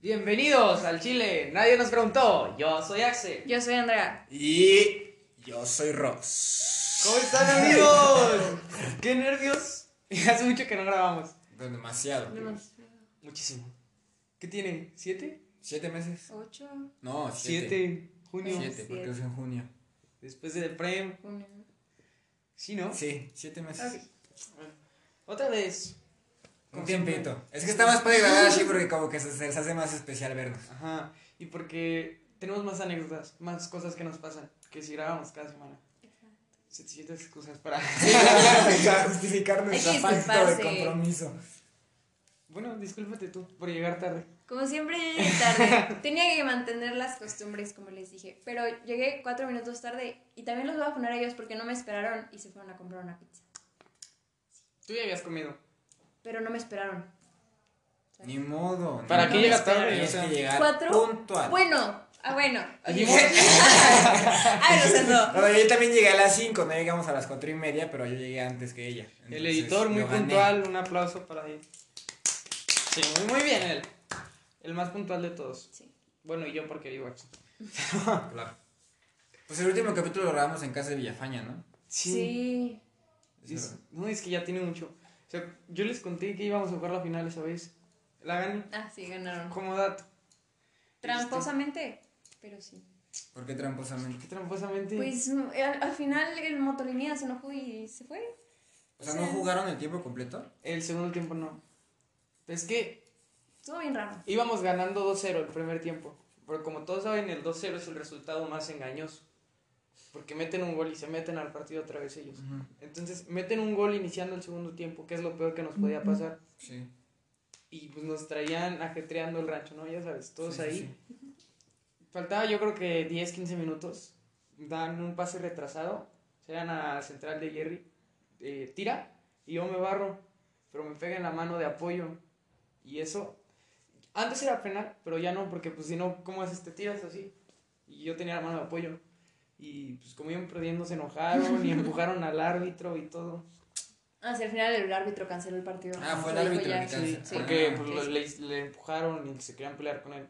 Bienvenidos al Chile. Nadie nos preguntó. Yo soy Axel. Yo soy Andrea. Y yo soy Ross. ¿Cómo están, amigos? Qué nervios. Hace mucho que no grabamos. Pues demasiado. Muchísimo. ¿Qué tiene? ¿Siete? ¿Siete meses? Ocho. No, siete. Siete. Junio. Siete, porque es en junio. Después del Prem. Junio. Sí, ¿no? Sí, siete meses. Ok. Otra vez. Un tiempito. Es que está más para grabar así porque como que se, se hace más especial vernos. Ajá. Y porque tenemos más anécdotas, más cosas que nos pasan que si grabamos cada semana. Suficientes excusas para. Para justificar que pacto de compromiso. Bueno, discúlpate tú por llegar tarde. Como siempre yo llegué tarde. Tenía que mantener las costumbres, como les dije. Pero llegué cuatro minutos tarde y también los voy a poner a ellos porque no me esperaron y se fueron a comprar una pizza. Tú ya habías comido. Pero no me esperaron. Ni modo. ¿Para ni qué llegas tarde? O sea, que llegar ¿Cuatro? puntual. Bueno, ah, bueno. Ay, lo siento. Bueno, yo también llegué a las 5, no llegamos a las cuatro y media, pero yo llegué antes que ella. El editor muy puntual, un aplauso para él. Sí, muy, muy bien él. El más puntual de todos. Sí. Bueno, y yo porque vivo aquí. Claro. Pues el último capítulo lo grabamos en casa de Villafaña, ¿no? Sí. Es- no, es que ya tiene mucho. O sea, yo les conté que íbamos a jugar la final esa vez. La gané. Ah, sí, ganaron. Como dato. Tramposamente, pero sí. ¿Por qué tramposamente? Qué tramposamente. Pues al, al final el motolinía se enojó y se fue. O sea, ¿no jugaron el tiempo completo? El segundo tiempo no. Es que Estuvo bien raro. íbamos ganando 2-0 el primer tiempo. Pero como todos saben, el 2-0 es el resultado más engañoso. Porque meten un gol y se meten al partido otra vez ellos. Entonces, meten un gol iniciando el segundo tiempo, que es lo peor que nos podía pasar. Sí. Y pues nos traían ajetreando el rancho, ¿no? Ya sabes, todos Sí, sí, ahí. Faltaba yo creo que 10, 15 minutos. Dan un pase retrasado. Se dan a central de Jerry. eh, tira. Y yo me barro. Pero me pega en la mano de apoyo. Y eso. Antes era penal, pero ya no, porque pues si no, ¿cómo haces? Te tiras así. Y yo tenía la mano de apoyo. Y pues como iban perdiendo, se enojaron y empujaron al árbitro y todo. Ah, sí, al final el árbitro canceló el partido. Ah, fue el árbitro ya. el que Sí, canceló. porque Ah, pues, ok. lo- le, le empujaron y se querían pelear con él.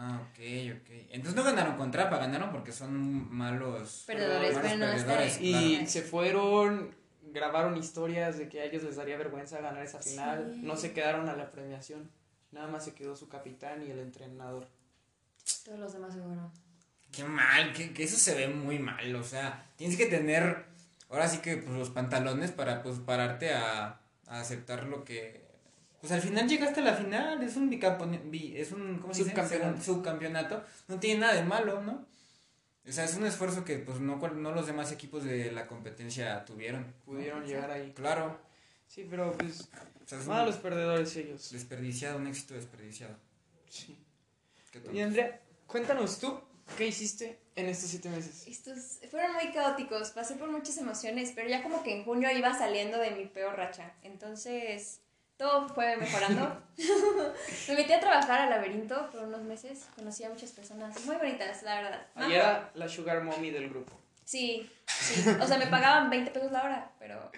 Ah, ok, ok. Entonces no ganaron con trampa, ganaron porque son malos Perdedores, malos perdedores. Y claro. se fueron, grabaron historias de que a ellos les daría vergüenza ganar esa final. Sí. No se quedaron a la premiación. Nada más se quedó su capitán y el entrenador. Todos los demás se fueron. Qué mal, que, que eso se ve muy mal, o sea, tienes que tener, ahora sí que pues los pantalones para pues pararte a, a aceptar lo que, pues al final llegaste a la final, es un es un, ¿cómo se dice? Subcampeonato. Subcampeonato, no tiene nada de malo, ¿no? O sea, es un esfuerzo que pues no, no los demás equipos de la competencia tuvieron. ¿no? Pudieron llegar ahí. Claro, Sí, pero pues o sea, malos perdedores ellos. desperdiciado, un éxito desperdiciado. Sí. Qué Y. Andrea, cuéntanos tú, ¿qué hiciste en estos siete meses? Estos fueron muy caóticos, pasé por muchas emociones, pero ya como que en junio iba saliendo de mi peor racha. Entonces, todo fue mejorando. Me metí a trabajar al laberinto por unos meses, conocí a muchas personas muy bonitas, la verdad. Ahí era la sugar mommy del grupo. Sí, sí. O sea, me pagaban 20 pesos la hora, pero,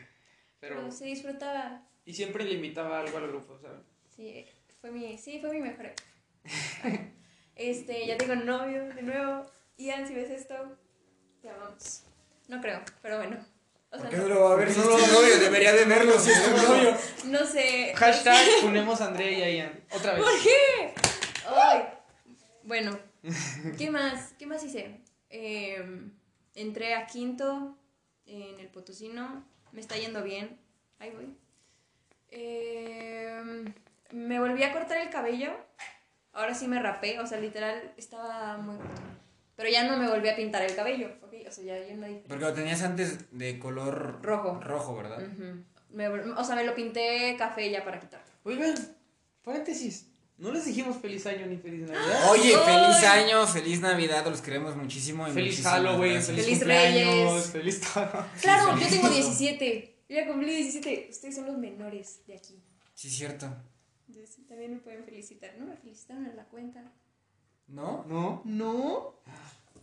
Pero, pero se disfrutaba. y siempre le invitaba algo al grupo, ¿sabes? Sí, fue mi, sí, fue mi mejor. Este, ya tengo novio de nuevo. Ian, si ves esto, te amamos. No creo, pero bueno. O ¿Por sea, qué no, no lo va a ver si es tu novio? Debería de verlo si es tu novio. no sé. Hashtag ponemos a Andrea y a Ian. Otra vez. ¿Por qué? Ay. Bueno, ¿qué más? ¿Qué más hice? Eh, entré a quinto en el Potosino. Me está yendo bien. Ahí voy. Eh, me volví a cortar el cabello. Ahora sí me rapé. O sea, literal estaba muy corto. Pero ya no me volví a pintar el cabello. ¿ok? O sea, ya hay una diferencia. Porque lo tenías antes de color Rojo. Rojo, ¿verdad? Ujú. Me vol- o sea, me lo pinté café ya para quitar. Oigan, paréntesis. No les dijimos feliz año ni feliz Navidad. Oye, Ay. feliz año, feliz Navidad, los queremos muchísimo. y Feliz Halloween, feliz, Feliz Reyes. feliz todo. Claro, feliz yo tengo todo. 17. Yo ya cumplí 17. Ustedes son los menores de aquí. Sí, cierto. Entonces, también me pueden felicitar. No me felicitaron en la cuenta. ¿No? ¿No? No.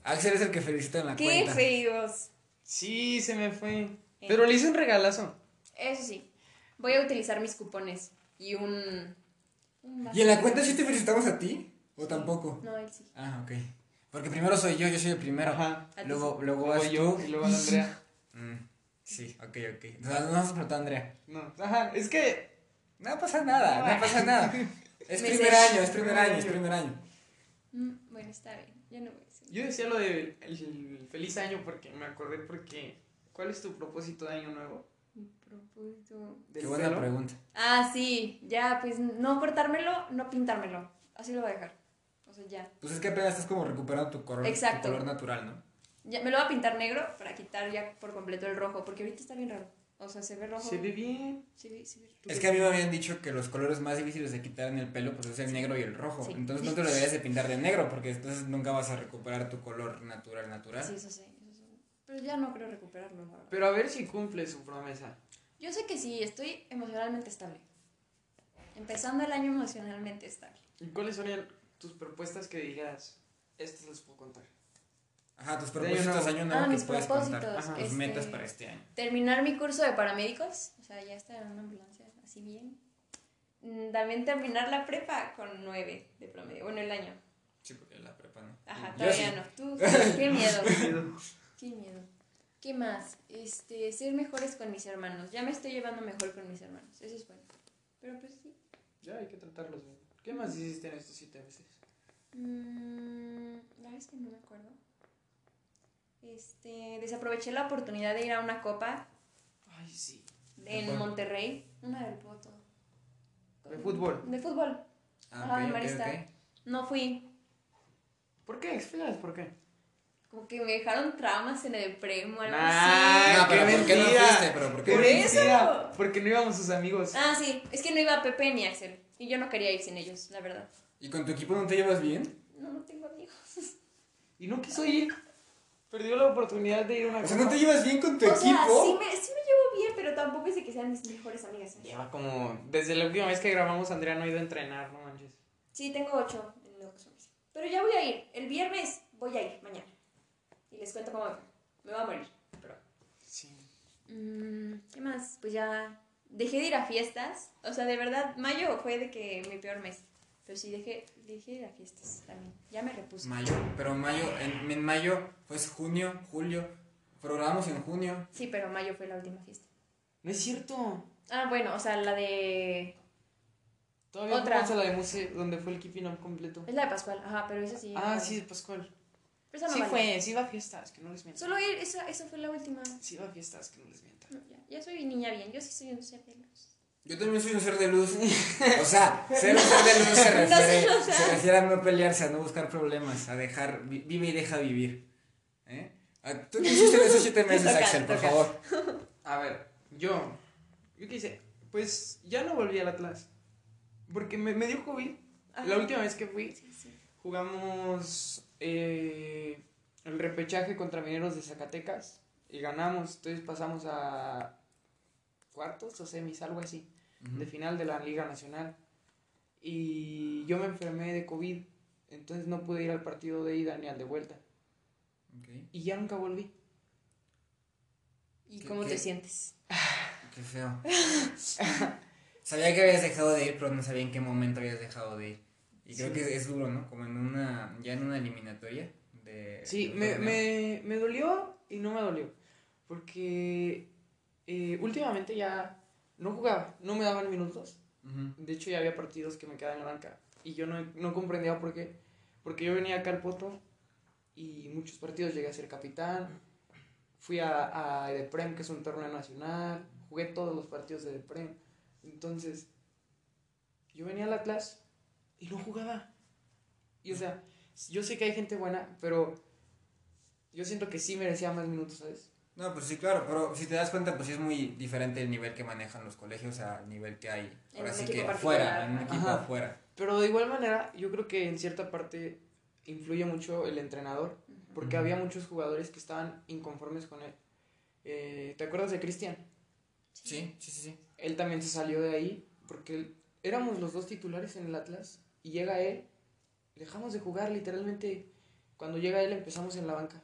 Axel es el que felicita en la Qué cuenta. feos. Sí, se me fue. Eh. Pero le hice un regalazo. Eso sí. Voy a utilizar mis cupones y un Un ¿Y en la cuenta sí te felicitamos a ti? ¿O Sí. tampoco? No, él sí. Ah, ok. Porque primero soy yo, yo soy el primero. Ajá. Luego, sí. luego Luego vas yo tú. y luego la Andrea. Mm, sí, ok, ok. No vamos a preguntar a Andrea. No, ajá, es que No pasa nada, no pasa nada. Es Me primer sé. año, es primer año, es primer año. Mm, bueno, está bien. Ya no voy a decir. yo decía lo de el, el feliz año porque me acordé porque ¿cuál es tu propósito de año nuevo? Mi propósito. ¿Del Qué buena pregunta. Ah, sí, ya, pues no cortármelo, no pintármelo. Así lo voy a dejar. O sea, ya. Pues es que apenas estás como recuperando tu color, tu Exacto. color natural, ¿no? ya. Me lo voy a pintar negro para quitar ya por completo el rojo, porque ahorita está bien raro. O sea, se ve rojo. Se ve bien. Ve- ve- Es que a mí me habían dicho que los colores más difíciles de quitar en el pelo pues es el negro y el rojo. Sí. Entonces no te lo deberías de pintar de negro porque entonces nunca vas a recuperar tu color natural natural. Sí, eso sí, eso sí. Pero ya no creo recuperarlo, la verdad. Pero a ver si cumple su promesa. Yo sé que sí, estoy emocionalmente estable. Empezando el año emocionalmente estable. ¿Y cuáles serían tus propuestas que digas? Estas las puedo contar. Ajá, tus De año propósitos nuevo. año nuevo Ah, que mis puedes propósitos, contar. Ajá. Tus este, metas para este año. Terminar mi curso de paramédicos, o sea, ya estar en una ambulancia así bien. Mm, También terminar la prepa con 9 de promedio, bueno, el año. Sí, porque la prepa no. Ajá, Yo todavía sí. no. Tú, sí, qué miedo. Qué miedo. ¿Qué más? Este, ser mejores con mis hermanos. Ya me estoy llevando mejor con mis hermanos. Eso es bueno. Pero pues sí. Ya hay que tratarlos bien. ¿Qué más hiciste en estos siete meses? Mm, la verdad es que no me acuerdo. Este, desaproveché la oportunidad de ir a una copa Ay, sí. en cuál? Monterrey. Una del Poto. De fútbol. De fútbol. Ah, Ajá, Marista. No fui. ¿Por qué? Explícanos por qué. Como que me dejaron traumas en el premo, algo Nah, No, pero ¿por qué no fuiste? Pero ¿por qué Por no eso. Porque no íbamos sus amigos. así. Ah, sí. Es que no iba Pepe ni Axel. Y yo no quería ir sin ellos, la verdad. ¿Y con tu equipo no te llevas bien? No, no tengo amigos. Y no quiso ir. Perdió la oportunidad de ir a una O sea. ¿no te llevas bien con tu o sea, sí equipo? me, sí me llevo bien, pero tampoco es de que sean mis mejores amigas. ¿eh? Lleva como. Desde la última vez que grabamos, Andrea no ha ido a entrenar, no manches. Sí, tengo ocho en física. Pero ya voy a ir. El viernes voy a ir, mañana. Y les cuento cómo me fue. Me voy a morir. Pero... Sí. Mm, ¿Qué más? Pues ya dejé de ir a fiestas. O sea, de verdad, mayo fue de que mi peor mes. Pero sí, dejé, dejé de ir a fiestas también. Ya me repuse. Mayo, pero mayo, en, en mayo, pues junio, julio, programamos en junio. Sí, pero mayo fue la última fiesta. No es cierto. Ah, bueno, o sea, la de... Todavía Otra. a la de Muse, donde fue el keeping up completo. Es la de Pascual. Ajá, pero esa sí. Ah, no sí, vale. Pascual. Pero esa no Sí vale. fue, sí iba a fiestas, que no les miento. Solo ir, esa, esa fue la última. Sí iba a fiestas, que no les miento. No, ya, ya soy niña bien. Yo sí soy un ser de luz. Yo también soy un ser de luz. O sea, ser un ser de luz se No refiere, sé, o sea. se refiere a no pelearse, a no buscar problemas, a dejar, vi- vive y deja vivir. ¿Eh? Ah, ¿Tú qué hiciste esos siete meses, Toca, Axel, por toca. favor? A ver, yo. ¿Yo qué hice? Pues ya no volví al Atlas. Porque me, me dio COVID. Ajá. La última vez que fui, Sí, sí. jugamos eh, el repechaje contra Mineros de Zacatecas y ganamos. Entonces pasamos a cuartos o semis, algo así, de final de la Liga Nacional. Y yo me enfermé de COVID, entonces no pude ir al partido de ida ni al de vuelta. Ok, Y ya nunca volví. ¿Y ¿Qué- cómo qué? te sientes? Qué feo. Sabía que habías dejado de ir, pero no sabía en qué momento habías dejado de ir. Y creo Sí. que es duro, ¿no? Como en una, ya en una eliminatoria. De, Sí, de me, me, me dolió y no me dolió. Porque eh, últimamente ya no jugaba, no me daban minutos. De hecho, ya había partidos que me quedaban en la banca. Y yo no, no comprendía por qué. Porque yo venía acá al Poto y muchos partidos llegué a ser capitán. Fui a, a Edeprem, que es un torneo nacional. Jugué todos los partidos de Edeprem. Entonces, yo venía al Atlas y no jugaba. Y o sea, yo sé que hay gente buena, pero yo siento que sí merecía más minutos, ¿sabes? No, pues sí, claro, pero si te das cuenta, pues sí es muy diferente el nivel que manejan los colegios al nivel que hay. En Ahora sí que afuera, en un equipo Ajá. afuera. Pero de igual manera, yo creo que en cierta parte influye mucho el entrenador, porque había muchos jugadores que estaban inconformes con él. Eh, ¿Te acuerdas de Cristian? Sí, sí, sí, sí. Él también se salió de ahí, porque él- éramos los dos titulares en el Atlas, y llega él, dejamos de jugar literalmente. Cuando llega él empezamos en la banca,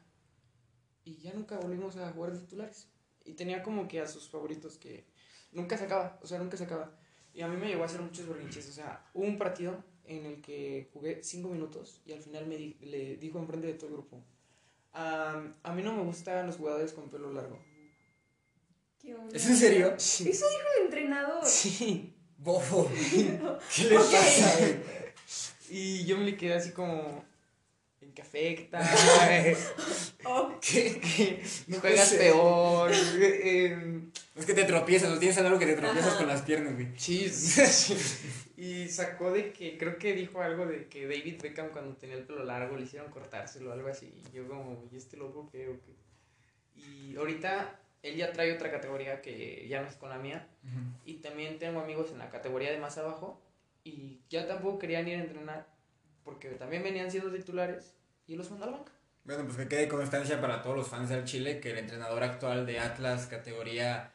y ya nunca volvimos a jugar de titulares. Y tenía como que a sus favoritos que nunca sacaba, o sea, nunca sacaba. Y a mí me llegó a hacer muchos berrinches. O sea, hubo un partido en el que jugué cinco minutos y al final me di- le dijo enfrente de todo el grupo. "Am, a mí no me gustan los jugadores con pelo largo. ¿Qué onda? ¿Es en serio? Sí. Eso dijo el entrenador. Sí. Bofo. ¿Qué le pasa? Y yo me le quedé así como. ¿En qué afecta? Oh. ¿Qué? No ¿Juegas sé. peor? Eh, Es que te tropiezas, o tienes algo que te tropiezas Ajá. con las piernas, güey. Sí. Y sacó de que, creo que dijo algo de que David Beckham cuando tenía el pelo largo le hicieron cortárselo o algo así. Y yo como, ¿y este loco qué o qué? Y ahorita él ya trae otra categoría que ya no es con la mía. Y también tengo amigos en la categoría de más abajo. Y ya tampoco querían ir a entrenar porque también venían siendo titulares y los mandó a la banca. Bueno, pues que quede constancia para todos los fans del Chile que el entrenador actual de Atlas, categoría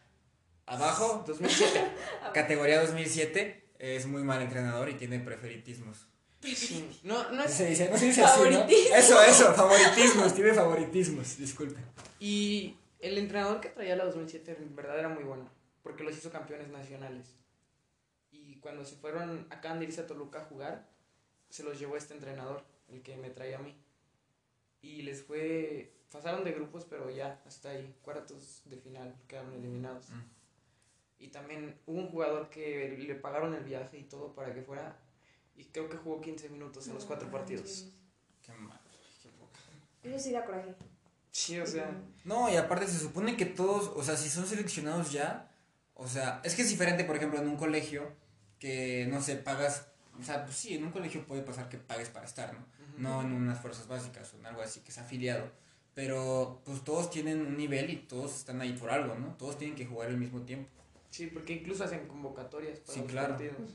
abajo, 2007. categoría 2007, es muy mal entrenador y tiene preferitismos. Sí. No, no es Se dice, no se dice así. Eso, eso, favoritismos, tiene favoritismos, disculpen. Y el entrenador que traía la 2007 en verdad era muy bueno, porque los hizo campeones nacionales. Y cuando se fueron, acaban de irse a Toluca a jugar, se los llevó este entrenador, el que me traía a mí. Y les fue, pasaron de grupos, pero ya, hasta ahí, cuartos de final, quedaron eliminados. Mm. Y también hubo un jugador que le pagaron el viaje y todo para que fuera, y creo que jugó 15 minutos en los cuatro no partidos. manches. Qué mal, qué poca. Eso sí da coraje. Sí, o sea, No, y aparte se supone que todos, o sea, si son seleccionados ya, o sea, es que es diferente, por ejemplo, en un colegio que, no sé, pagas, o sea, pues sí, en un colegio puede pasar que pagues para estar, ¿no? No en unas fuerzas básicas o en algo así que es afiliado. Pero pues todos tienen un nivel y todos están ahí por algo, ¿no? Todos tienen que jugar al mismo tiempo. Sí, porque incluso hacen convocatorias para Sí, los claro. partidos.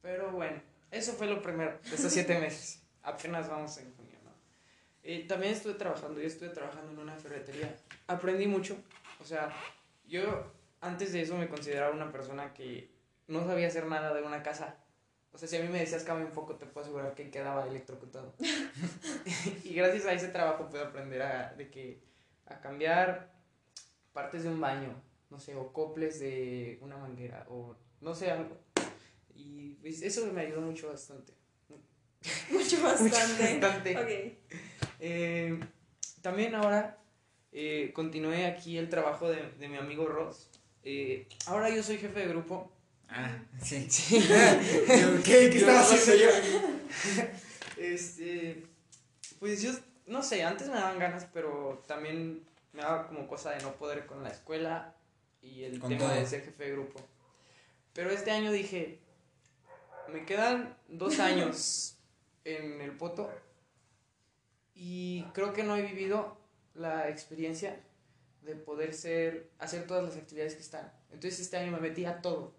Pero bueno, eso fue lo primero de estos siete meses. Apenas vamos en junio, ¿no? Eh, también estuve trabajando, yo estuve trabajando en una ferretería. Aprendí mucho. O sea, yo antes de eso me consideraba una persona que no sabía hacer nada de una casa. O sea, si a mí me decías cambia un poco, te puedo asegurar que quedaba electrocutado. y gracias a ese trabajo pude aprender a, de que, a cambiar partes de un baño, no sé, o coples de una manguera, o no sé, algo. Y pues, eso me ayudó mucho bastante. Mucho bastante. bastante. Ok. Eh, también ahora eh, continué aquí el trabajo de, de mi amigo Ross. Eh, ahora yo soy jefe de grupo. Ah, sí. Sí. ¿Qué, qué estaba haciendo yo? Este, pues yo, no sé, antes me daban ganas, pero también me daba como cosa de no poder con la escuela y el tema todo. de ser jefe de grupo. Pero este año dije, me quedan dos años en el poto y creo que no he vivido la experiencia de poder ser, hacer todas las actividades que están. Entonces este año me metí a todo.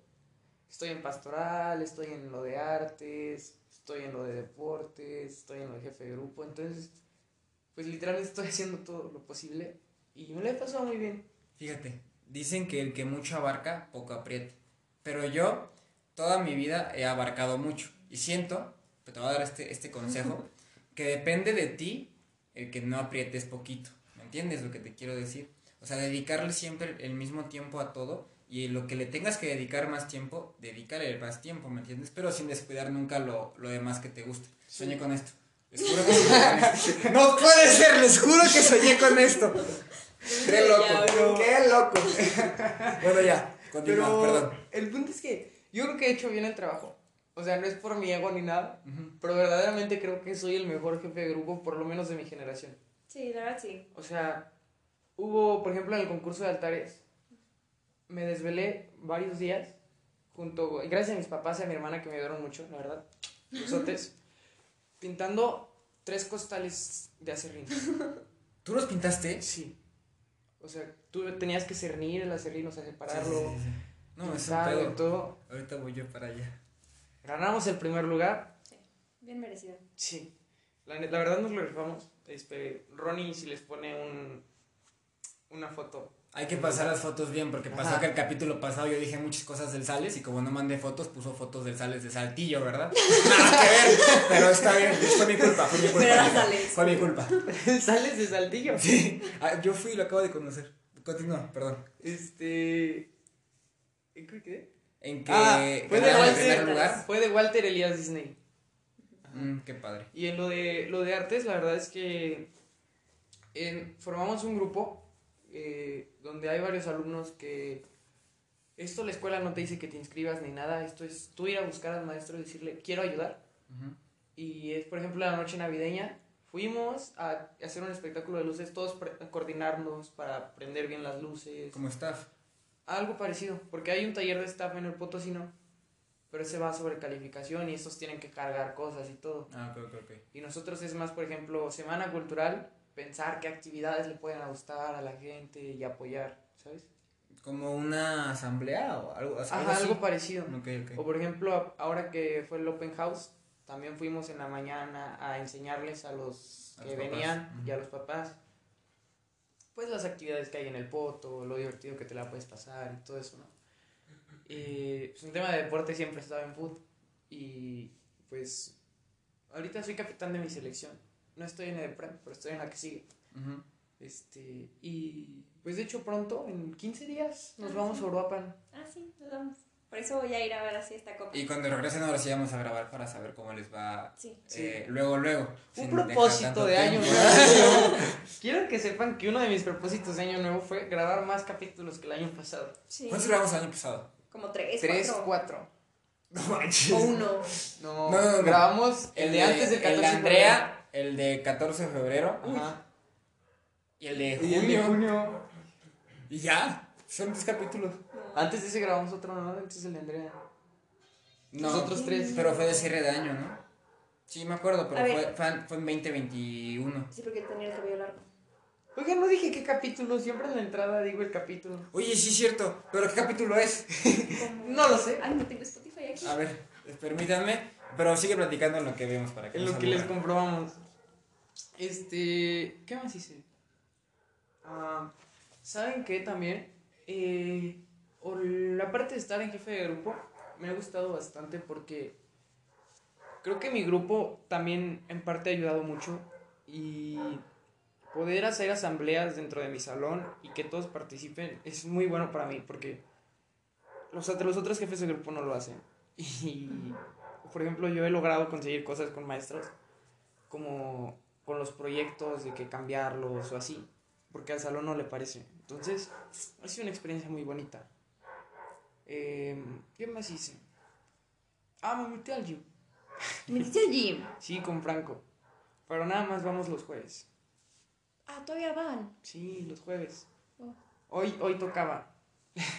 Estoy en pastoral, estoy en lo de artes, estoy en lo de deportes, estoy en lo de jefe de grupo. Entonces, pues literalmente estoy haciendo todo lo posible y me lo he pasado muy bien. Fíjate, dicen que el que mucho abarca, poco aprieta. Pero yo, toda mi vida he abarcado mucho. Y siento, te voy a dar este, este consejo, que depende de ti el que no aprietes poquito. ¿Me entiendes lo que te quiero decir? O sea, dedicarle siempre el mismo tiempo a todo y lo que le tengas que dedicar más tiempo, dedícale más tiempo, ¿me entiendes? Pero sin descuidar nunca lo, lo demás que te guste. Soñé con esto. Les juro que soñé con esto. No puede ser, les juro que soñé con esto. Qué loco, qué loco. bueno, ya, continúa, Pero perdón. el punto es que yo creo que he hecho bien el trabajo. O sea, no es por mi ego ni nada, pero verdaderamente creo que soy el mejor jefe de grupo, por lo menos de mi generación. Sí, la verdad sí. O sea, hubo, por ejemplo, en el concurso de altares, me desvelé varios días, junto, gracias a mis papás y a mi hermana que me ayudaron mucho, la verdad, besotes, pintando tres costales de acerrín. ¿Tú los pintaste? Sí. O sea, tú tenías que cernir el acerrín, o sea, separarlo, Sí, sí, sí, sí. No, es un pedo. todo. Ahorita voy yo para allá. Ganamos el primer lugar, Bien merecido. sí. La, la verdad nos lo rifamos. Este, Ronnie si les pone un, una foto. Hay que pasar las fotos bien porque pasó Ajá. que el capítulo pasado yo dije muchas cosas del Sales y como no mandé fotos, puso fotos del Sales de Saltillo, ¿verdad? Nada que ver, pero está bien, fue mi culpa, fue mi culpa. Pero era amigo. Sales. Fue mi culpa. Sales de Saltillo. Sí, Ah, yo fui y lo acabo de conocer. Continúa, perdón. Este. ¿Qué qué? en que Ah, fue de el Walter. primer lugar. Fue de Walter Elías Disney. Mm, qué padre. Y en lo de, lo de artes, la verdad es que en- formamos un grupo eh, donde hay varios alumnos que esto la escuela no te dice que te inscribas ni nada, esto es tú ir a buscar al maestro y decirle quiero ayudar. Ujú. Y es, por ejemplo, la noche navideña. Fuimos a hacer un espectáculo de luces, todos coordinarnos para prender bien las luces. Como staff. Algo parecido, porque hay un taller de staff en el Potosino, pero ese va sobre calificación y estos tienen que cargar cosas y todo. Ah, ok, ok, ok. Y nosotros es más, por ejemplo, semana cultural, pensar qué actividades le pueden gustar a la gente y apoyar, ¿sabes? Como una asamblea o algo, algo Ajá, así. algo parecido. Ok, ok. O por ejemplo, ahora que fue el Open House, también fuimos en la mañana a enseñarles a los A que los papás, venían y a los papás, pues las actividades que hay en el poto, lo divertido que te la puedes pasar y todo eso, ¿no? Y pues, un tema de deporte siempre he estado en fútbol y pues ahorita soy capitán de mi selección. No estoy en el Prem, pero estoy en la que sigue. Este, y pues de hecho pronto, en 15 días, nos Ah, vamos sí. a Uruapan. Ah, sí, nos vamos. Por eso voy a ir a ver así esta copa. Y cuando regresen ahora sí vamos a grabar para saber cómo les va Sí. eh, luego, luego. Un propósito de año nuevo. Quiero que sepan que uno de mis propósitos de año nuevo fue grabar más capítulos que el año pasado. Sí. ¿Cuántos grabamos el año pasado? Como tres, Tres, cuatro. cuatro. No manches. O uno. No, No, no, no. grabamos el, de, antes del 14 El de Andrea, el de 14 de febrero. Ajá. y el de Y el de junio. junio. Y ya. Son tres capítulos. Antes de ese grabamos otro, ¿no? Antes el de Andrea. No, Nosotros tres. Pero fue de cierre de año, ¿no? Sí, me acuerdo, pero fue, fue, fue en 2021. Sí, porque tenía el cabello largo. Oiga, no dije qué capítulo, siempre en la entrada digo el capítulo. Oye, sí es cierto, pero ¿qué capítulo es? No lo sé. Ay, no tengo Spotify aquí. A ver, permítanme, pero sigue platicando en lo que vemos para que En lo que les comprobamos. Este. ¿Qué más hice? Ah, ¿Saben qué también? Eh, o la parte de estar en jefe de grupo me ha gustado bastante porque creo que mi grupo también en parte ha ayudado mucho y poder hacer asambleas dentro de mi salón y que todos participen es muy bueno para mí porque los, los otros jefes de grupo no lo hacen. Y, por ejemplo, yo he logrado conseguir cosas con maestros como con los proyectos de que cambiarlos o así, porque al salón no le parece. Entonces, ha sido una experiencia muy bonita. Em, ¿Qué más hice? Ah, me metí al gym. ¿Me metiste al gym? Sí, con Franco. Pero nada más vamos los jueves. Ah, todavía van. Sí, los jueves. Oh. Hoy, hoy tocaba.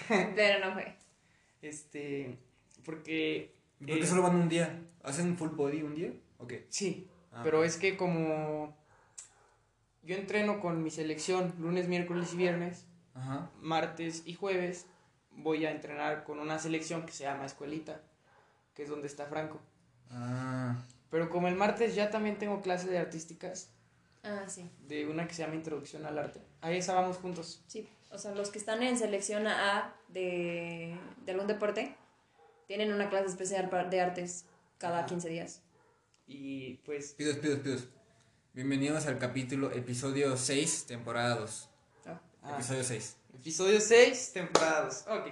Pero no fue. Este, porque... ¿Por qué eh, solo van un día? ¿Hacen full body un día? Ok. Sí, Ah, pero es que como yo entreno con mi selección lunes, miércoles y viernes, Ajá. martes y jueves voy a entrenar con una selección que se llama Escuelita, que es donde está Franco. Ah. Pero como el martes ya también tengo clase de artísticas, Ah, sí. de una que se llama Introducción al Arte. A esa vamos juntos. Sí. O sea, los que están en selección A de, de algún deporte tienen una clase especial de artes cada Ajá. 15 días. Y pues, Pidos, pidos, pidos. Bienvenidos al capítulo, episodio 6, temporada 2. Ah. ah, Episodio 6. episodio 6, temporadas. Ok.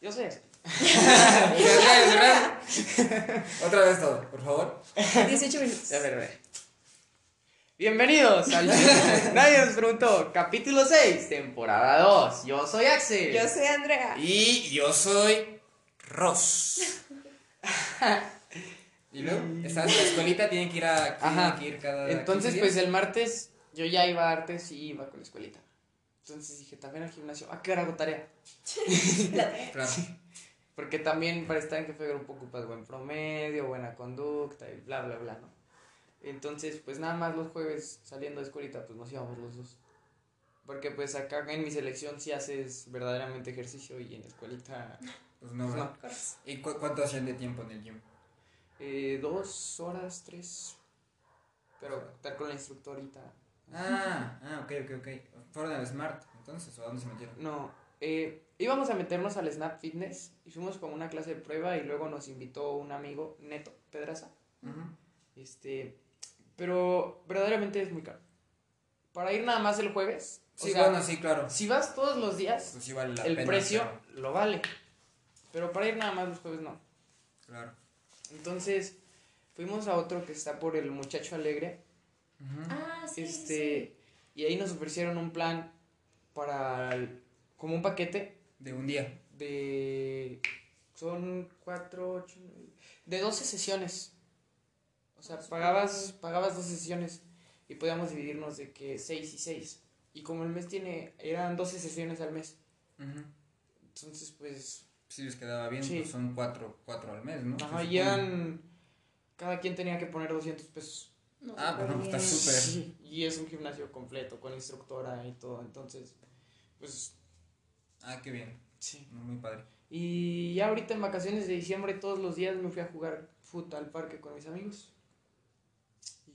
Yo sé. Otra vez todo, por favor. 18 minutos. A ver, a ver. Bienvenidos al Nadie nos preguntó, capítulo 6, temporada 2. Yo soy Axel. Yo soy Andrea. Y yo soy Ross. y luego, estás en la escuelita, tienen que ir a Ajá. que ir cada Entonces, 15 pues días. el martes yo ya iba a artes y iba con la escuelita. Entonces dije, también al gimnasio. ¿A qué hora hago tarea? Claro. Porque también para estar en jefe de grupo ocupas buen promedio, buena conducta y bla, bla, bla, ¿no? Entonces, pues nada más los jueves saliendo de escuelita, pues nos íbamos los dos. Porque pues acá en mi selección sí haces verdaderamente ejercicio y en la escuelita Pues no, pues, no. ¿Y cu- cuánto hacían de tiempo en el gym? Eh, dos horas, tres. Pero estar con la instructorita. Ah, ah, ok, ok, ok. Fueron al Smart, entonces, ¿o a dónde se metieron? No, eh, íbamos a meternos al Snap Fitness y fuimos como una clase de prueba y luego nos invitó un amigo, Neto Pedraza. Ujú. Este, pero verdaderamente es muy caro. Para ir nada más el jueves, o Sí, sea, bueno, sí, claro. si vas todos los días, Pues sí vale la el pena, precio lo vale. Pero para ir nada más los jueves no. Claro. Entonces, fuimos a otro que está por el Muchacho Alegre. Ah, sí, este, y ahí nos ofrecieron un plan para el- como un paquete De un día. de son cuatro, ocho, de 12 sesiones. O sea, pagabas pagabas 12 sesiones y podíamos dividirnos de que 6 y 6. Y como el mes tiene eran 12 sesiones al mes. Entonces, pues Si les quedaba bien, Sí. pues son cuatro, cuatro al mes, ¿no? ajá, y eran cada quien tenía que poner 200 pesos. No, Ah, pues súper está súper. Sí, y es un gimnasio completo con instructora y todo, entonces pues Ah, qué bien. sí. Muy padre. Y ya ahorita en vacaciones de diciembre todos los días me fui a jugar fútbol al parque con mis amigos.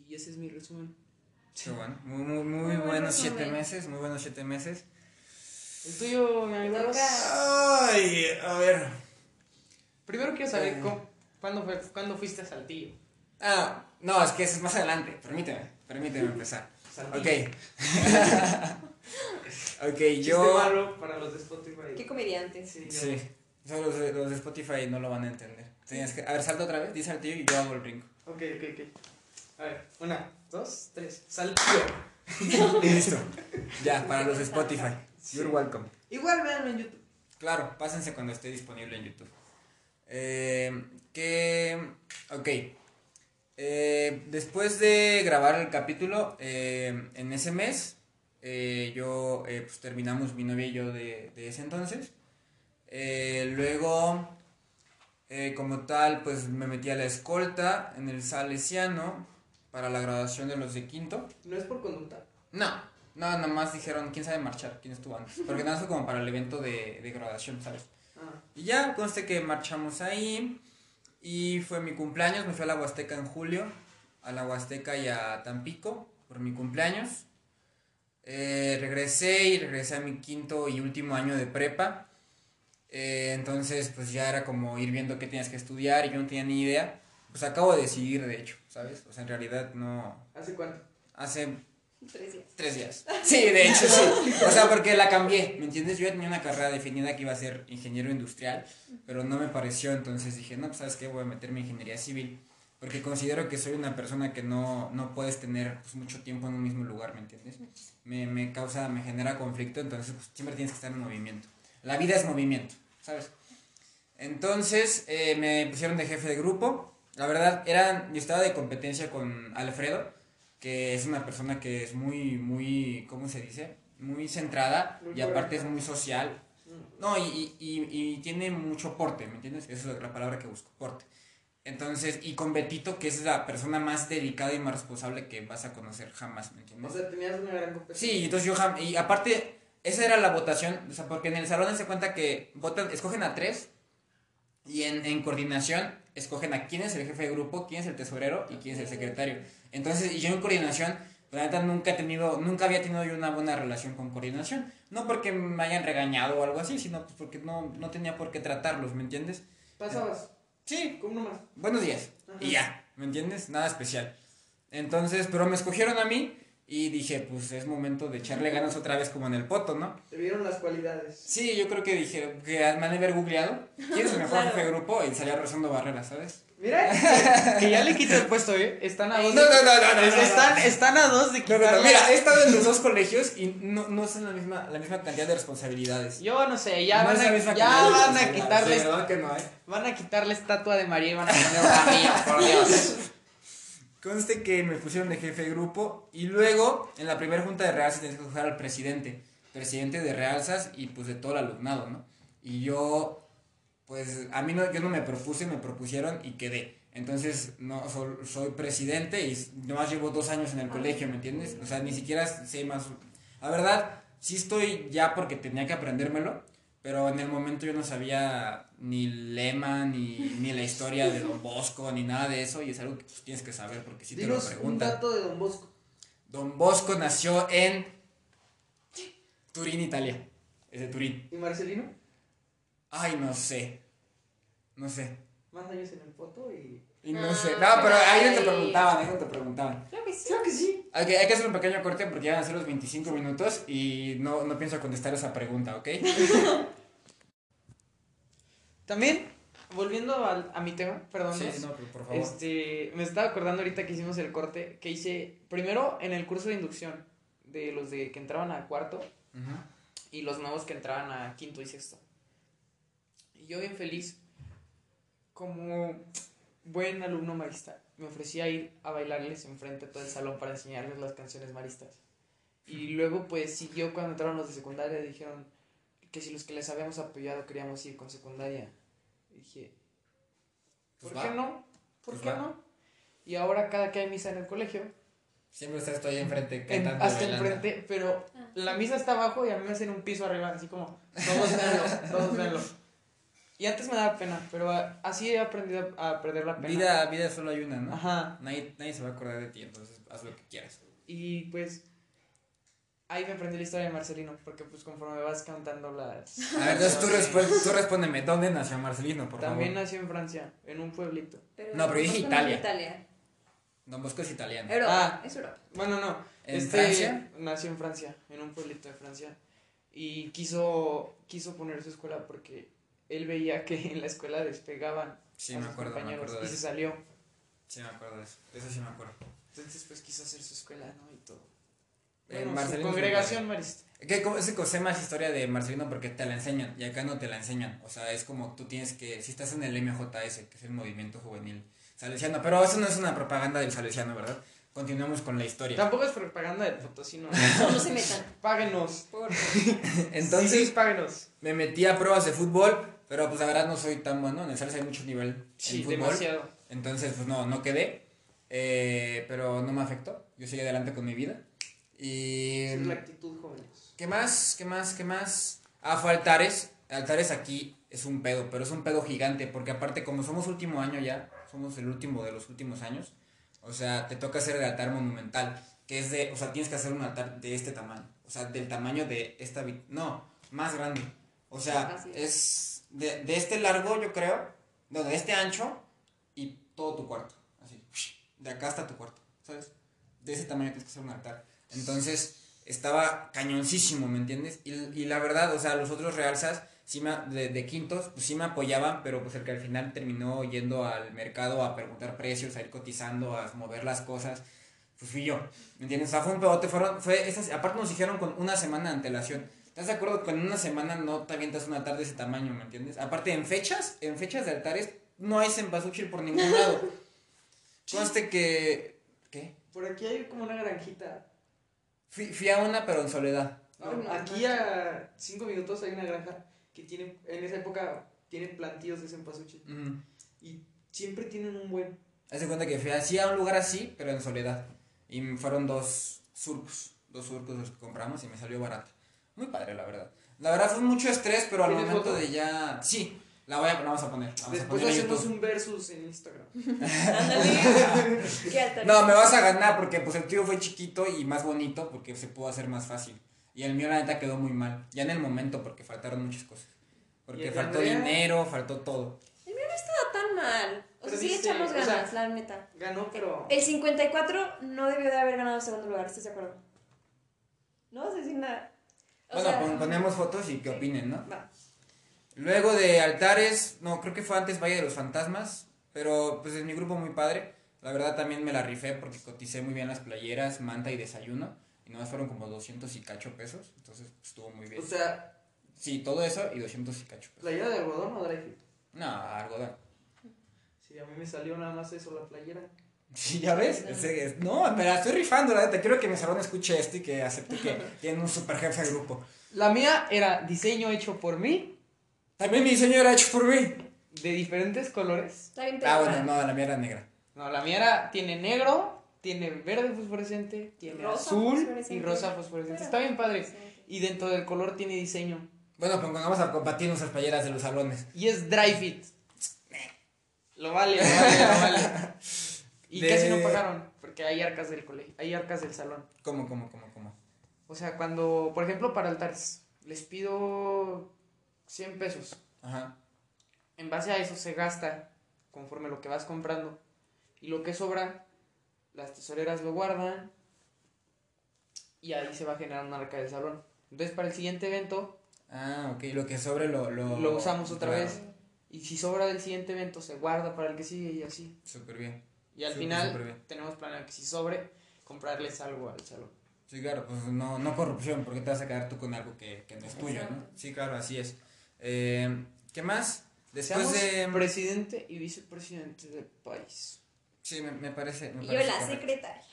Y ese es mi resumen. Qué bueno. Muy, muy, muy Muy buen buenos siete meses, muy buenos siete meses. El tuyo, mi amigo. Ay, a ver. Primero quiero saber Eh. cómo- cuándo, fue, cuándo fuiste a Saltillo. Ah, no, es que eso es más adelante. Permíteme, permíteme empezar. Saltillo. Ok. ok, Chiste yo. malo para los de Spotify. Qué comediante. Sí, Sí. Solo los de, los de Spotify no lo van a entender. Tenías que. A ver, salta otra vez, dice Saltillo y yo hago el brinco. Ok, ok, ok. A ver, una, dos, tres. Saltillo. Listo. Ya, para los Spotify. You're welcome. Igual véanlo en YouTube. Claro, pásense cuando esté disponible en YouTube. Eh, que. Ok. Eh, después de grabar el capítulo, eh, en ese mes, eh, yo, eh, pues terminamos mi novia y yo de, de ese entonces. Eh, luego, como tal, pues me metí a la escolta en el Salesiano para la graduación de los de quinto. No es por conducta. No, no, nomás dijeron quién sabe marchar, quién estuvo antes. Porque nada más fue como para el evento de, de graduación, ¿sabes? Ah, Y ya, conste que marchamos ahí. Y fue mi cumpleaños, me fui a la Huasteca en julio. A la Huasteca y a Tampico por mi cumpleaños. Eh, regresé y regresé a mi quinto y último año de prepa. Eh, entonces, pues ya era como ir viendo qué tenías que estudiar y yo no tenía ni idea. Pues acabo de decidir, de hecho, ¿sabes? O sea, en realidad no. ¿hace cuánto? Hace Tres días. Tres días. Sí, de hecho, sí. O sea, porque la cambié, ¿me entiendes? Yo ya tenía una carrera definida que iba a ser ingeniero industrial, pero no me pareció, entonces dije, no, pues sabes qué, voy a meterme en ingeniería civil, porque considero que soy una persona que no, no puedes tener pues, mucho tiempo en un mismo lugar, ¿me entiendes? Me, me causa, me genera conflicto, entonces pues, siempre tienes que estar en movimiento. La vida es movimiento, ¿sabes? Entonces eh, me pusieron de jefe de grupo. La verdad, eran, yo estaba de competencia con Alfredo, que es una persona que es muy, muy, ¿cómo se dice? Muy centrada Muy y aparte es muy social. Mm. No, y, y, y tiene mucho porte, ¿me entiendes? Esa es la palabra que busco, porte. Entonces, y con Betito, que es la persona más dedicada y más responsable que vas a conocer jamás, ¿me entiendes? O sea, tenías una gran competencia. Sí, entonces yo y aparte, esa era la votación, o sea, porque en el salón se cuenta que votan, escogen a tres y en, en coordinación escogen a quién es el jefe de grupo, quién es el tesorero y quién es el secretario. Entonces, y yo en coordinación, la neta nunca he tenido, nunca había tenido yo una buena relación con coordinación. No porque me hayan regañado o algo así, sino pues porque no, no tenía por qué tratarlos, ¿me entiendes? Pasabas. Sí, ¿Cómo nomás? buenos días. Ajá. Y ya, ¿me entiendes? Nada especial. Entonces, pero me escogieron a mí y dije, pues es momento de echarle ganas otra vez como en el poto, ¿no? Te vieron las cualidades. Sí, yo creo que dije, que me han de haber googleado. ¿Quién es el mejor Claro. jefe de grupo? Y salía rozando barreras, ¿sabes? Mira, que ya le quita el puesto, ¿eh? Están a dos. No, de- no, no, no, no, no, no. Están, están a dos de No, no, quitarle. no, Mira, he estado en los dos colegios y no, no son la misma, la misma cantidad de responsabilidades. Yo no sé, ya No van a, ya van a responsabilidades, quitarle, de verdad que no, ¿eh? van a quitarle estatua de María y van a poner una mía, por Dios. Conste que me pusieron de jefe de grupo y luego en la primera junta de realzas tienes que escoger al presidente, presidente de realzas y pues de todo el alumnado, ¿no? Y yo, pues a mí no, yo no me propuse, me propusieron y quedé. Entonces, no, so- soy presidente y nomás llevo dos años en el colegio, ¿me entiendes? O sea, ni siquiera sé más. La verdad, sí estoy ya porque tenía que aprendérmelo, pero en el momento yo no sabía ni lema, ni, ni la historia de Don Bosco, ni nada de eso, y es algo que pues, tienes que saber porque si te lo Dinos un preguntan. dato de Don Bosco. Don Bosco nació en Turín, Italia. Es de Turín. ¿Y Marcelino? Ay, no sé. No sé. Más años en el foto y... Y no Ah, sé. No, pero ahí no te preguntaban, ahí no te preguntaban. Creo que sí. Creo que sí. Ok, hay que hacer un pequeño corte porque ya van a ser los 25 minutos y no, no pienso contestar esa pregunta, ¿ok? También, volviendo al- a, mi tema, perdón. Sí, ¿no? por favor. Este, me estaba acordando ahorita que hicimos el corte, que hice primero en el curso de inducción de los de que entraban a cuarto y los nuevos que entraban a quinto y sexto. Y yo bien feliz, como buen alumno marista, me ofrecí a ir a bailarles enfrente de todo el salón para enseñarles las canciones maristas. Y luego pues siguió cuando entraron los de secundaria, dijeron que si los que les habíamos apoyado queríamos ir con secundaria. Y dije, ¿por Pues qué va. no? ¿Por Pues qué va. no? Y ahora cada que hay misa en el colegio, Siempre estás tú ahí enfrente en- cantando. hasta enfrente, pero Ah. la misa está abajo y a mí me hacen un piso arriba, así como, todos véanlo, todos véanlo. Y antes me daba pena, pero así he aprendido a perder la pena. Vida, vida solo hay una, ¿no? Ajá. Nadie, nadie se va a acordar de ti, entonces haz lo que quieras. Y pues ahí me aprendí la historia de Marcelino, porque pues conforme vas cantando las... A ver, entonces tú, respu- tú respóndeme, ¿dónde nació Marcelino, por También favor? nació en Francia, en un pueblito. Pero No, pero dije ¿por qué no Italia. Italia. Don Bosco es italiano. Europa, Ah. es Europa. Bueno, no. ¿En este Francia? nació en Francia, en un pueblito de Francia. Y quiso, quiso poner su escuela porque él veía que en la escuela despegaban Sí, a me sus acuerdo, me compañeros acuerdo y se eso. salió. Sí, me acuerdo de eso. De eso sí me acuerdo. Entonces pues quiso hacer su escuela, ¿no? Y todo. Eh, Bueno, su congregación marista. Que sé más historia de Marcelino porque te la enseñan y acá no te la enseñan. O sea, es como tú tienes que, si estás en el MJS, que es el movimiento juvenil salesiano, pero eso no es una propaganda del salesiano, ¿verdad? Continuamos con la historia. Tampoco es propaganda del Potosí, no. No, no se metan. Páguenos. Por Entonces Sí, sí, páguenos. me metí a pruebas de fútbol, pero pues la verdad no soy tan bueno. En el salsa hay mucho nivel Sí, en fútbol. demasiado. Entonces, pues no, no quedé. Eh, pero no me afectó. Yo seguí adelante con mi vida. Y. Es la actitud, jóvenes. ¿Qué más? ¿Qué más? ¿Qué más? Ah, fue Altares. Altares aquí es un pedo, pero es un pedo gigante, porque aparte como somos último año ya, somos el último de los últimos años, o sea, te toca hacer el altar monumental, que es de, o sea, tienes que hacer un altar de este tamaño, o sea, del tamaño de esta, no, más grande, o sea, es. De, de este largo, yo creo, no, de este ancho y todo tu cuarto, así, de acá hasta tu cuarto, ¿sabes? De ese tamaño tienes que hacer un altar. Entonces, estaba cañoncísimo, ¿me entiendes? Y, y la verdad, o sea, los otros realzas, sí me, de, de quintos, pues sí me apoyaban, pero pues el que al final terminó yendo al mercado a preguntar precios, a ir cotizando, a mover las cosas, pues fui yo, ¿me entiendes? O sea, fue un pedote, fueron, fue esas, aparte nos dijeron con una semana de antelación. ¿Estás de acuerdo que en una semana no te avientas un altar de ese tamaño, ¿me entiendes? Aparte, en fechas, en fechas de altares, no hay cempasúchil por ningún lado. Conste que... ¿Qué? Por aquí hay como una granjita. Fui, fui a una, pero en soledad. No, Ay, no, aquí a cinco minutos hay una granja que tiene, en esa época, tienen plantíos de cempasúchil. Y siempre tienen un buen. Haz de cuenta que fui así a un lugar así, pero en soledad. Y me fueron dos surcos. Dos surcos los que compramos y me salió barato. Muy padre, la verdad. La verdad fue mucho estrés, pero al ¿Tienes momento foto? de ya. Sí, la, voy a, la vamos a poner. Vamos a Después poner en hacemos un versus en Instagram. No, me vas a ganar porque pues el tío fue chiquito y más bonito porque se pudo hacer más fácil. Y el mío la neta quedó muy mal. Ya en el momento porque faltaron muchas cosas. ¿Y Porque el faltó Andrea? dinero, faltó todo. estaba tan mal. O sea, sí dice, echamos o sea, ganas, la neta. Ganó, pero. El 54 no debió de haber ganado el segundo lugar, ¿estás de acuerdo? No vas a decir nada. Bueno, sea, pon- ponemos fotos y que sí. opinen, ¿no? Va. Luego de altares, no, creo que fue antes Valle de los Fantasmas, pero pues es mi grupo muy padre. La verdad también me la rifé porque coticé muy bien las playeras, manta y desayuno. Y nomás fueron como 200 y cacho pesos, entonces pues, estuvo muy bien. O sea, Sí, todo eso y 200 y cacho pesos. ¿playera de algodón o dry fit? No, algodón. Sí, a mí me salió nada más eso, la playera. Sí, ya ves. No, me la estoy rifando, la neta. Quiero que mi salón escuche esto y que acepte que tiene un super jefe de grupo. La mía era diseño hecho por mí, También mi diseño era hecho por mí. de diferentes colores. Está bien Ah, pedorra. bueno, no, la mía era negra. No, la mía era, tiene negro, tiene verde fosforescente, tiene Rosa azul y rosa fosforescente. Pero- Está bien padre. Y dentro del color tiene diseño. Bueno, pues vamos a compartir nuestras playeras de los salones. Y es dry fit. Lo vale, lo vale, lo vale. Y De- casi no pagaron, porque hay arcas del colegio, hay arcas del salón. ¿Cómo, cómo, cómo, cómo? O sea, cuando, por ejemplo, para altares, les pido 100 pesos. Ajá. En base a eso se gasta conforme lo que vas comprando. Y lo que sobra, las tesoreras lo guardan. Y ahí se va a generar una arca del salón. Entonces, para el siguiente evento, Ah, ok, lo que sobre lo... Lo, lo usamos otra claro. vez. Y si sobra del siguiente evento, se guarda para el que sigue y así. Súper bien. Y al final, tenemos planeado que si sobre, comprarles algo al salón. Sí, claro, pues no, no corrupción, porque te vas a quedar tú con algo que, que no es tuyo, ¿no? Sí, claro, así es. Eh, ¿Qué más? Después Seamos de... presidente y vicepresidente del país. Sí, me, me parece... me Y yo la correcto. secretaria.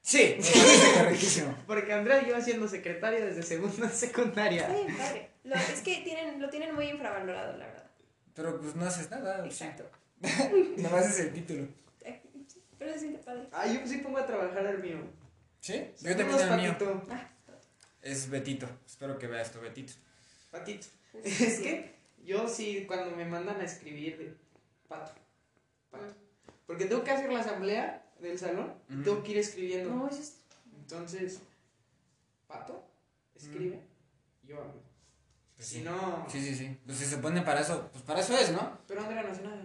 Sí, me parece correctísimo. Porque Andrea lleva siendo secretaria desde segunda secundaria. Bien padre. Lo- es que tienen, lo tienen muy infravalorado, la verdad. Pero pues no haces nada. sí. Exacto. Nada más es el título. Sí, siente padre. Ah, yo sí pongo a trabajar al mío. ¿Sí? Yo Saludos, también el mío. Ah, Es Betito. Espero que vea esto, Betito. Patito. pues, Es sí. que yo sí, cuando me mandan a escribir de pato, pato. Porque tengo que hacer la asamblea del salón y tengo que ir escribiendo. No, eso es. Entonces, pato, escribe, yo hablo. Pues Si sí. no, Sí, sí, sí. Pues si se pone para eso, pues para eso es, ¿no? pero Andrea no hace nada.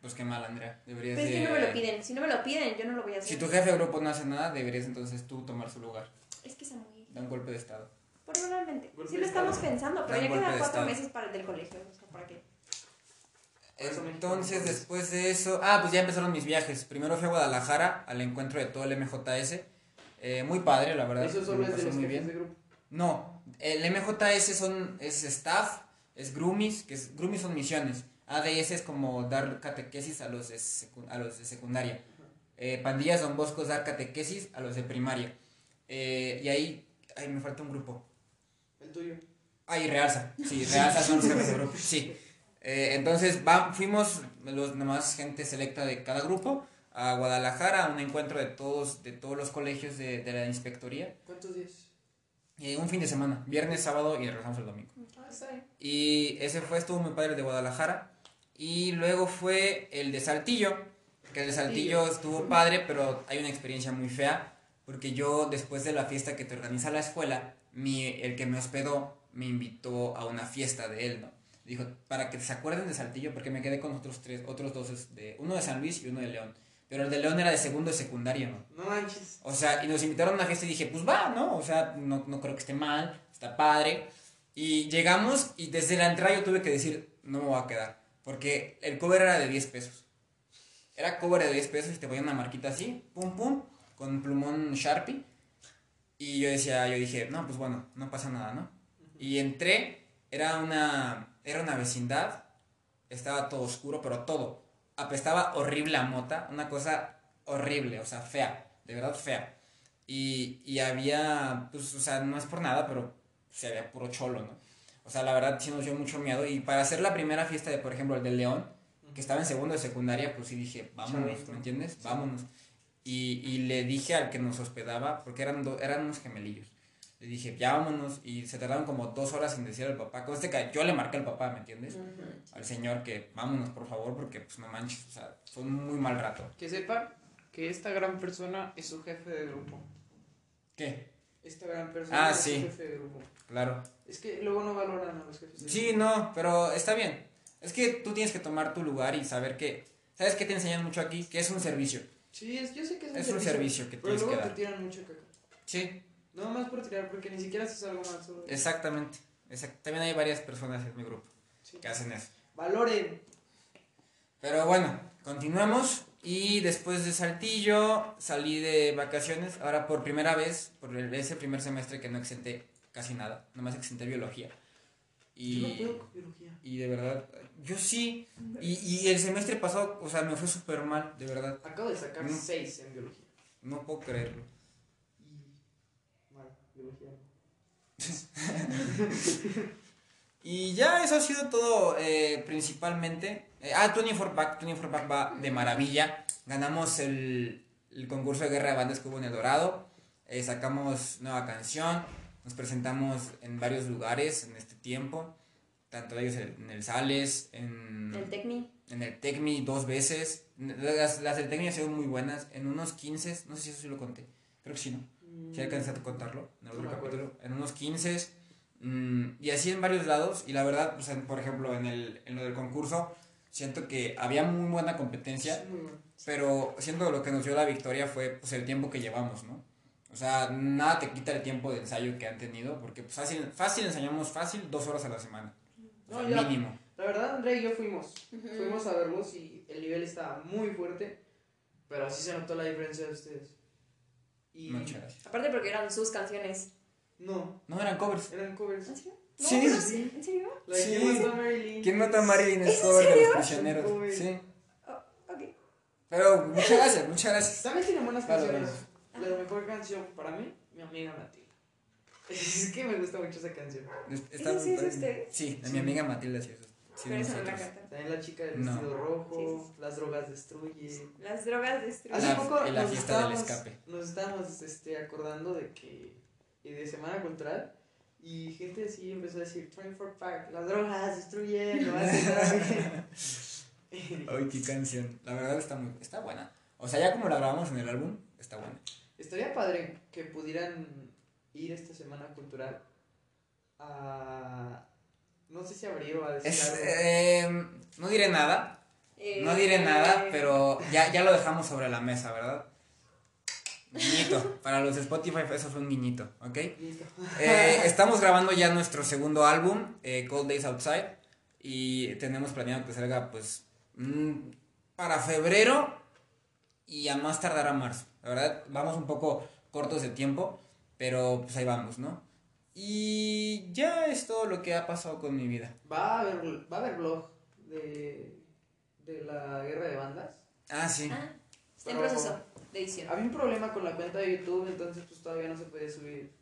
Pues qué mal, Andrea. Deberías Pero es que no me lo piden. Si no me lo piden, yo no lo voy a hacer. Si tu jefe de grupo no hace nada, deberías entonces tú tomar su lugar. Es que es muy. Da un golpe de estado. Probablemente. Golpe Sí lo estamos estado. pensando, pero ya quedan cuatro estado. meses para el del colegio. O sea, ¿para qué? Entonces, después de eso. Ah, pues ya empezaron mis viajes. Primero fui a Guadalajara al encuentro de todo el MJS. Eh, muy padre, la verdad. Eso solo es de los muy bien. de grupo. No, el MJS son, es staff, es groomies, que es, groomies son misiones. ADS es como dar catequesis a los de, secu- a los de secundaria. Eh, pandillas Don Bosco es dar catequesis a los de primaria. Eh, y ahí, ahí me falta un grupo. El tuyo. Ahí Realza, sí, Realza son los jefes de grupo, sí. Eh, entonces va, fuimos los nomás gente selecta de cada grupo a Guadalajara a un encuentro de todos, de todos los colegios de, de la inspectoría. ¿Cuántos días? Eh, un fin de semana, viernes, sábado y regresamos el domingo. Ah, bien. Y ese fue, estuvo muy padre de Guadalajara. Y luego fue el de Saltillo, que el de Saltillo estuvo padre, pero hay una experiencia muy fea, porque yo después de la fiesta que te organiza la escuela, mi, el que me hospedó me invitó a una fiesta de él, ¿no? Dijo, para que se acuerden de Saltillo, porque me quedé con otros tres, otros dos, de, uno de San Luis y uno de León. Pero el de León era de segundo de secundaria, ¿no? No manches. O sea, y nos invitaron a una fiesta y dije, pues va, ¿no? O sea, no, no creo que esté mal, está padre. Y llegamos y desde la entrada yo tuve que decir, no me voy a quedar. Porque el cover era de 10 pesos. Era cover de 10 pesos y te ponían una marquita así, pum, pum, con plumón Sharpie. Y yo decía, yo dije, no, pues bueno, no pasa nada, ¿no? Y entré, era una, era una vecindad, estaba todo oscuro, pero todo. Apestaba horrible a mota, una cosa horrible, o sea, fea, de verdad fea. Y, y había, pues, o sea, no es por nada, pero se había puro cholo, ¿no? O sea, la verdad sí nos dio mucho miedo. Y para hacer la primera fiesta de, por ejemplo, el del León, que estaba en segundo de secundaria, pues sí dije, vámonos. ¿me entiendes? Vámonos. Y, y le dije al que nos hospedaba, porque eran, do- eran unos gemelillos, le dije, ya vámonos. Y se tardaron como dos horas en decir al papá. Con este que yo le marqué al papá, ¿me entiendes? Al señor que vámonos, por favor, porque pues no manches, o sea, fue un muy mal rato. Que sepan que esta gran persona es su jefe de grupo. ¿Qué? Esta gran persona Ah, es sí. su jefe de grupo. Claro. Es que luego no valoran a los jefes Sí, grupo. no, pero está bien. Es que tú tienes que tomar tu lugar y saber que, ¿sabes qué te enseñan mucho aquí? Que es un servicio. Sí, es, yo sé que es un Es servicio. un servicio que Pero tienes que luego te dar. tiran mucho caca. Sí, No más por tirar, porque ni siquiera haces algo mal. Solo... exactamente. Exact- También hay varias personas en mi grupo Sí. que hacen eso. Valoren. Pero bueno, continuamos. Y después de Saltillo salí de vacaciones. Ahora por primera vez, por el- ese primer semestre que no exenté casi nada. Nomás exenté biología. Y, Yo no puedo biología. y de verdad, yo sí. Y, y el semestre pasado, o sea, me fue súper mal, de verdad. Acabo de sacar Mm. 6 en biología. No puedo creerlo. Y. Biología. Y ya eso ha sido todo eh, principalmente. Eh, ah, 24 Pack, 24 Pack va de maravilla. Ganamos el, el concurso de guerra de bandas que hubo en El Dorado. Eh, sacamos nueva canción. Nos presentamos en varios lugares en este tiempo. Tanto ellos en el Sales, en El Tecni. en el Tecmi dos veces. Las, las del Tecmi han sido muy buenas. En unos 15, no sé si eso sí lo conté. Creo que sí, ¿no? Si alcanzaste a contarlo en el otro capítulo. En unos 15. mm, y así en varios lados. Y la verdad, sea, por ejemplo, en, el, en lo del concurso, siento que había muy buena competencia. Sí. Pero siento que lo que nos dio la victoria fue pues, el tiempo que llevamos, ¿no? O sea, nada te quita el tiempo de ensayo que han tenido. Porque pues, fácil, fácil ensayamos fácil dos horas a la semana. O No, sea, ya. mínimo. La verdad, Andrea y yo fuimos. Fuimos a verlos y el nivel estaba muy fuerte, pero sí se notó la diferencia de ustedes. Y Muchas gracias. Aparte porque eran sus canciones. no, No eran covers. eran covers. ¿En serio? No, Sí, pero sí. ¿En serio? La de Sí. ¿Quién mató a Marilyn? ¿Quién nota a Marilyn es ¿Es cover de los prisioneros? Sí. Oh, ok. Pero muchas gracias, muchas gracias. También tiene buenas canciones. claro. La mejor canción para mí, mi amiga Matilda. Es que me gusta mucho esa canción. Está ¿Ese sí es usted? Sí, de mi amiga Matilda, sí, eso. Sí, Pero eso no la nosotros. cantan. También la chica del No. vestido rojo, Sí, las drogas destruyen. Las drogas destruyen. Hace La- poco y la nos fiesta del estábamos, escape. nos estábamos este, acordando de que y de Semana Cultural y gente así empezó a decir 24 pack, las drogas destruyen, lo hacen. Ay, qué canción. La verdad está muy, está buena. O sea, ya como la grabamos en el álbum, está buena. Estaría padre que pudieran ir esta Semana Cultural a... No sé si abrir o a decir Es, algo. eh, no diré nada, Eh, no diré nada, pero ya, ya lo dejamos sobre la mesa, ¿verdad? Guiñito. Para los de Spotify eso fue un guiñito, ¿ok? Listo. Eh, estamos grabando ya nuestro segundo álbum, eh, Cold Days Outside, y tenemos planeado que salga pues mm, para febrero y a más tardar a marzo. La verdad, vamos un poco cortos de tiempo, pero pues ahí vamos, ¿no? Y ya es todo lo que ha pasado con mi vida. Va a haber, va a haber blog de, de la guerra de bandas. Ah, sí. Ah, está en proceso de edición. Había un problema con la cuenta de YouTube, entonces pues todavía no se podía subir.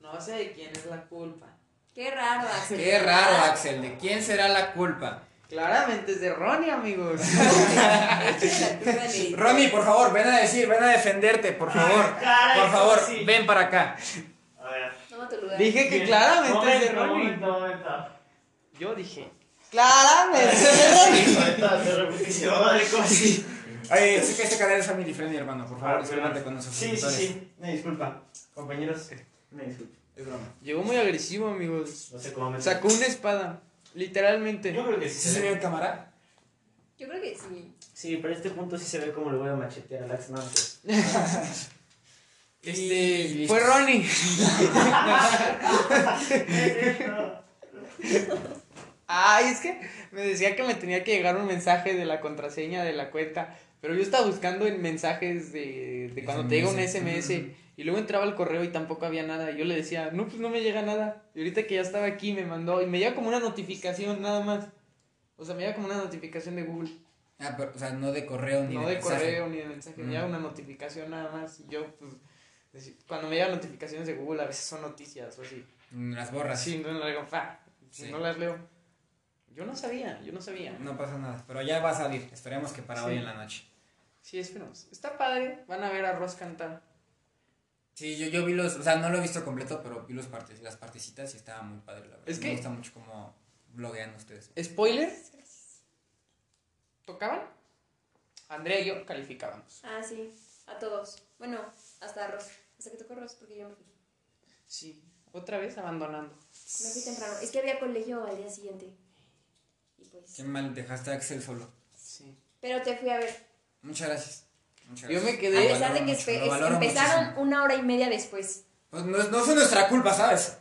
No sé de quién es la culpa. Qué raro, Axel. Qué raro, Axel. ¿De quién será la culpa? Claramente es de Ronnie, amigos. Ronnie, por favor, ven a decir, ven a defenderte, por favor. Caray, Por favor, sí. ven para acá. A ver. Toma tu lugar. dije que Bien. claramente es de Ronnie. momento, momento. Yo dije. Claramente es de Ronnie. Oye, sé que este canal es family friendly, hermano. Por favor, Ah, discúlpate con nuestros Sí, sí, sí. Me disculpa. Compañeros, me disculpa. Es broma. Llegó muy agresivo, amigos. No sé cómo me Sacó una espada. Literalmente. Yo creo que sí ¿Sí se se ve. en cámara? Yo creo que sí. Sí, pero este punto sí se ve como le voy a machetear al Axe no, antes. Y Este. Fue Ronnie. Ay, es que me decía que me tenía que llegar un mensaje de la contraseña de la cuenta. Pero yo estaba buscando en mensajes de, de cuando te llega un SMS. Y luego entraba al correo y tampoco había nada. Y yo le decía, no, pues no me llega nada. Y ahorita que ya estaba aquí me mandó. Y me llega como una notificación nada más. O sea, me llega como una notificación de Google. Ah, pero, o sea, no de correo ni no de correo ni de mensaje. Me Mm. llega una notificación nada más. Y yo, pues. Cuando me llegan notificaciones de Google, a veces son noticias o así. Mm, Las borras. Sí, no las leo. fa, Sí. No las leo. Yo no sabía, yo no sabía. No pasa nada. Pero ya va a salir. Esperemos que para Sí. hoy en la noche. Sí, esperemos. Está padre. Van a ver a Ross cantar. Sí, yo, yo vi los. O sea, no lo he visto completo, pero vi los partes, las partecitas y estaba muy padre, la verdad. Es Me que- gusta mucho cómo bloguean ustedes. Spoiler. ¿Tocaban? Andrea y yo calificábamos. Ah, sí. A todos. Bueno, hasta Ross. Hasta que tocó Ross porque yo me fui. Sí. Otra vez abandonando. Me fui temprano. Es que había colegio al día siguiente. Y pues. Qué mal dejaste a Axel solo. Sí. Pero te fui a ver. Muchas gracias. Muchas Yo me quedé- A Lo pesar de que mucho, es- empezaron muchísimo. una hora y media después. Pues no, es- no fue nuestra culpa, ¿sabes?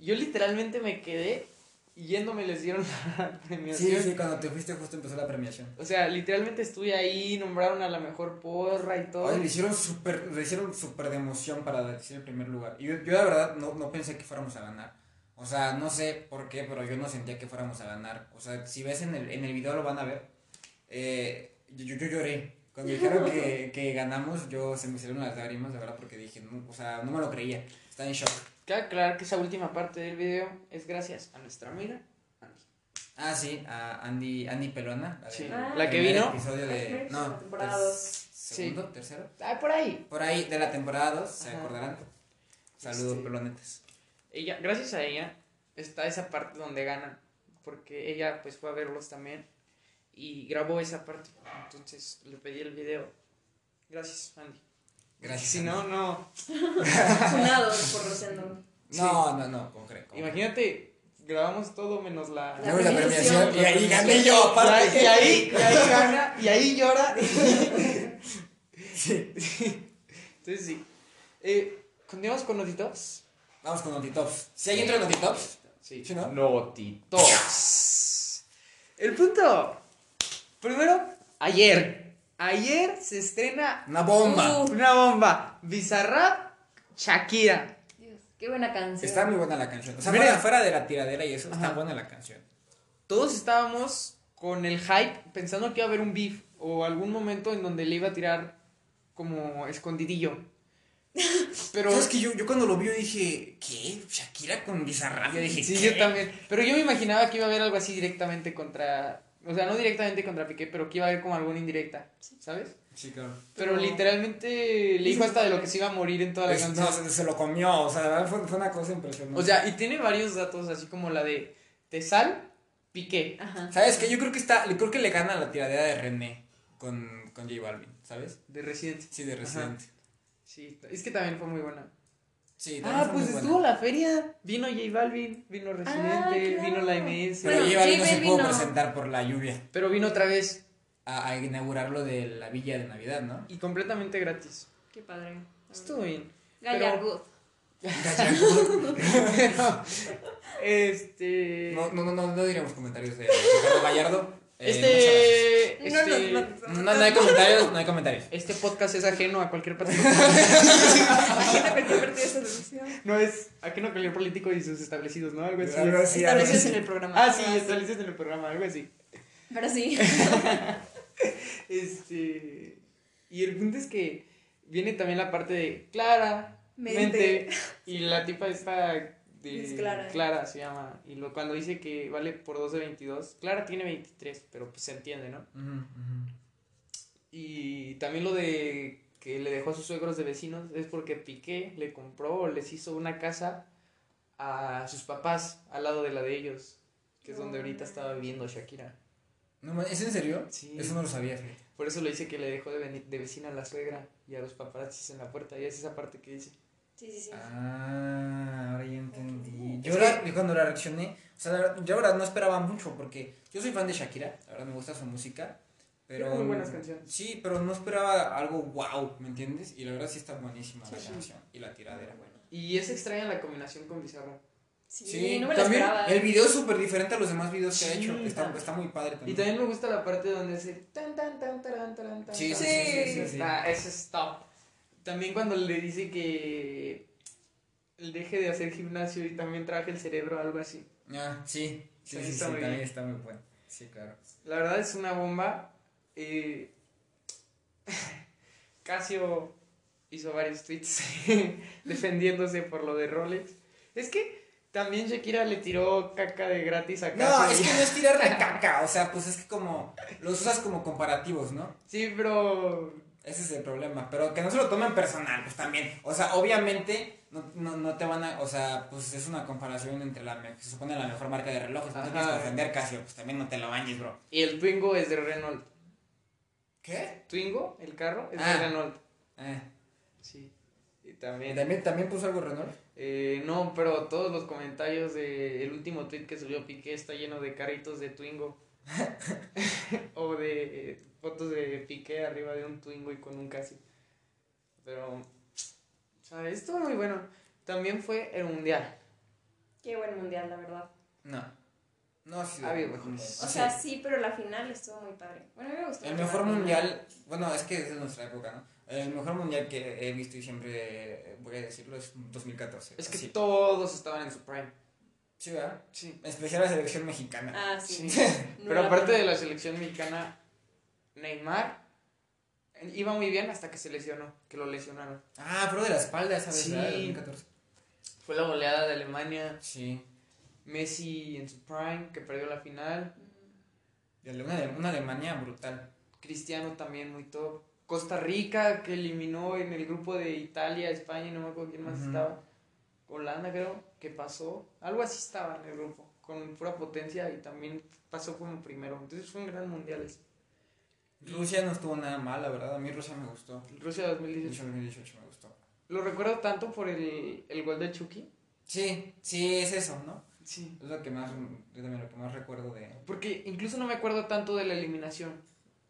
Yo literalmente me quedé y yéndome les dieron la Sí, premiación. sí, cuando te fuiste justo empezó la premiación. O sea, literalmente estuve ahí, nombraron a la mejor porra y todo. Oye, le hicieron súper, le hicieron súper de emoción para decir el primer lugar. Y yo, yo la verdad no, no pensé que fuéramos a ganar. O sea, no sé por qué, pero yo no sentía que fuéramos a ganar. O sea, si ves en el, en el video lo van a ver. Eh, yo, yo, yo lloré. Cuando dijeron que, que ganamos, yo se me salieron las lágrimas, de verdad, porque dije, no, o sea, no me lo creía. Estaba en shock. Cabe aclarar que esa última parte del video es gracias a nuestra amiga Andy. Ah, sí, a Andy, Andy Pelona. La, de- Sí. Ah. La que vino. episodio de. No, dos. Segundo, tercero. Ah, por ahí. Por ahí de la temporada 2, se acordarán. Saludos, Este- pelonetes. Ella, gracias a ella, está esa parte donde ganan. Porque ella pues fue a verlos también. Y grabó esa parte. Entonces le pedí el video. Gracias, Andy. Gracias. Si Andy. no, no. Funado por Rosendo. No, no, no. ¿Cómo creen? Imagínate, grabamos todo menos la. La la premiación. y ahí gané yo, Y ahí, aparte. y ahí, y ahí gana, y ahí llora. Entonces sí. Eh, Continuamos con Notitops. Vamos con Notitops. ¿Si hay de Notitops? Sí. ¿Sí, no? Notitops. El punto. Primero, ayer. Ayer se estrena Una bomba. Uh. una bomba. Bizarrap, Shakira. Dios, qué buena canción. Está muy buena la canción. O sea, Mira. fuera, fuera de la tiradera y eso, está Ajá. buena la canción. Todos estábamos con el hype pensando que iba a haber un beef o algún momento en donde le iba a tirar como escondidillo. Pero ¿Sabes que yo, yo cuando lo vi dije, ¿qué? Shakira con Bizarrap. Yo dije, sí, ¿qué? yo también. Pero yo me imaginaba que iba a haber algo así directamente contra, o sea, no directamente contra Piqué, pero que iba a haber como alguna indirecta, ¿sabes? Sí, claro. Pero Pero- literalmente le dijo hasta de lo que se iba a morir en toda la Es- canción. no, se, se lo comió, o sea, de verdad fue, fue una cosa impresionante. O sea, y tiene varios datos así como la de Tesal, Piqué. Ajá. ¿sabes qué? Yo creo que está, creo que le gana la tiradera de René con, con J Balvin, ¿sabes? De Residente. Sí, de Residente. Sí, es que también fue muy buena. Sí, Ah, pues buena. estuvo la feria. Vino J Balvin, vino Residente, claro. vino la MS. Pero Bueno, J Balvin no se pudo presentar por la lluvia Pero vino otra vez a, a inaugurar lo de la villa de Navidad, ¿no? y completamente gratis. Qué padre. Estuvo bien. Gallargut. Pero, este. No, no, no, no, no diremos comentarios de Ricardo Gallardo. Eh, este. No Este, muchas gracias. no, no hay comentarios, no hay comentarios. este podcast es ajeno a cualquier partido. Imagina cualquier partido de televisión. no es ajeno a cualquier político y sus establecidos, ¿no? Algo así. Algo así, algo Establecidos así. en el programa. Ah, sí, establecidos en el programa, algo así. Pero sí. Este. Y el punto es que viene también la parte de Clara, Mente. mente, y la tipa esta de Es Clara. se llama. Y lo, cuando dice que vale por 2 de 22, Clara tiene 23, pero pues se entiende, ¿no? Y también lo de que le dejó a sus suegros de vecinos es porque Piqué le compró o les hizo una casa a sus papás al lado de la de ellos, que es donde ahorita estaba viviendo Shakira. No, ¿Es en serio? Sí. Eso no lo sabía. Por eso le dice que le dejó de, de vecina a la suegra y a los paparazzis en la puerta. Y es esa parte que dice. Sí, sí, sí. Ah, ahora ya entendí. Yo la- cuando la reaccioné, o sea, la verdad- yo la verdad no esperaba mucho porque yo soy fan de Shakira, la verdad me gusta su música, pero... Tiene muy buenas canciones. Sí, pero no esperaba algo wow, ¿me entiendes? Y la verdad sí está buenísima la Sí. canción y la tiradera. Y es extraña la combinación con Bizarra. Sí, no me también esperaba. el video es súper diferente a los demás videos que ha Sí, hecho, está, está. muy padre Y también. también me gusta la parte donde dice. Tan, tan, tan, tan, Sí, tan. sí, sí, sí, sí, sí. Está- ese es top. También cuando le dice que. Deje de hacer gimnasio y también trabaje el cerebro, algo así. Ah, sí, sí, Sí, sí, está también está muy bueno. Sí, claro. La verdad es una bomba. Eh, Casio hizo varios tweets defendiéndose por lo de Rolex. Es que también Shakira le tiró caca de gratis a Casio. No, es que no es tirarle caca, o sea, pues es que como los usas como comparativos, ¿no? Sí, pero Ese es el problema, pero que no se lo tomen personal, pues también. O sea, obviamente no, no, no te van a, o sea, pues es una comparación entre la, se supone la mejor marca de relojes, no te Ajá. tienes que ofender Casio, pues también no te lo bañes, bro. Y el Twingo es de Renault. ¿Qué? Twingo, el carro, es Ah. de Renault. Eh, Sí. Y ¿y también. también, también puso algo Renault? eh, no, pero todos los comentarios del último tweet que subió Piqué está lleno de carritos de Twingo. o de eh, fotos de Piqué arriba de un Twingo y con un casi. Pero. O sea, estuvo muy bueno. También fue el mundial. Qué buen mundial, la verdad. No. No ha sido. Ha habido mejores. O sea, sí. sí, pero la final estuvo muy padre. Bueno, a mí me gustó. El mejor mundial, bueno, es que es de nuestra época, ¿no? El mejor mundial que he visto y siempre voy a decirlo es 2014. Es que sí. todos estaban en su prime. Sí, ¿verdad? Sí. En especial la selección mexicana. Ah, sí. Sí. No Pero aparte de la selección mexicana, Neymar iba muy bien hasta que se lesionó, que lo lesionaron. Ah, pero de la espalda esa vez, Sí. ¿verdad? 2014. Fue la goleada de Alemania, Sí. Messi en su prime, que perdió la final, De Una, una Alemania brutal. Cristiano también muy top, Costa Rica que eliminó en el grupo de Italia, España, y no me acuerdo quién más estaba, Holanda creo, que pasó, algo así estaba en el grupo, con pura potencia y también pasó como primero, entonces fue un gran mundial ese. Rusia no estuvo nada mal, la verdad. A mí Rusia me gustó. Rusia 2018. 2018 me gustó. Lo recuerdo tanto por el, el gol de Chucky. Sí, sí, es eso, ¿no? Sí. Es lo que más, yo también lo que más recuerdo de... Porque incluso no me acuerdo tanto de la eliminación.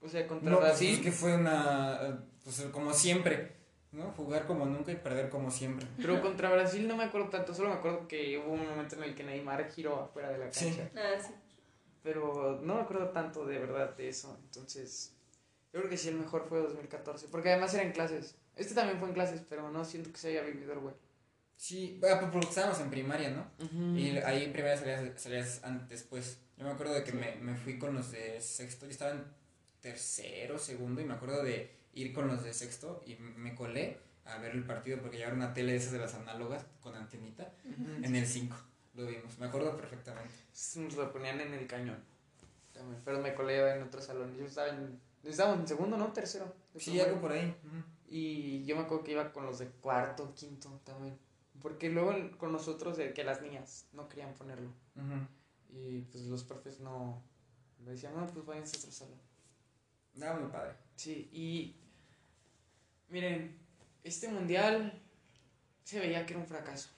O sea, contra No, pues, Brasil. es que fue una, eh, pues como siempre, ¿no? Jugar como nunca y perder como siempre. Pero contra Brasil no me acuerdo tanto. Solo me acuerdo que hubo un momento en el que Neymar giró afuera de la Sí. cancha. Ah, sí. pero no me acuerdo tanto de verdad de eso. Entonces, yo creo que sí el mejor fue 2014, porque además era en clases. Este también fue en clases, pero no siento que se haya vivido el güey. Sí, ah, pues porque estábamos en primaria, ¿no? Y ahí en primaria salías, salías an- después. Yo me acuerdo de que me, me fui con los de sexto, yo estaba en tercero, segundo, y me acuerdo de ir con los de sexto y me colé a ver el partido porque llevaron una tele de esas de las análogas con antenita en el 5. Lo vimos, me acuerdo perfectamente. Nos lo ponían en el cañón. También, Pero me colé en otro salón. Yo estaba en, estábamos en segundo, ¿no? Tercero. Sí, algo por ahí. ujú. Y yo me acuerdo que iba con los de cuarto, quinto también. Porque luego el- con nosotros, de que las niñas no querían ponerlo. Ujú. Y pues los profes no. Me decían, no, pues váyanse a otro salón. Nada, muy padre. Sí, y. Miren, este mundial se veía que era un fracaso.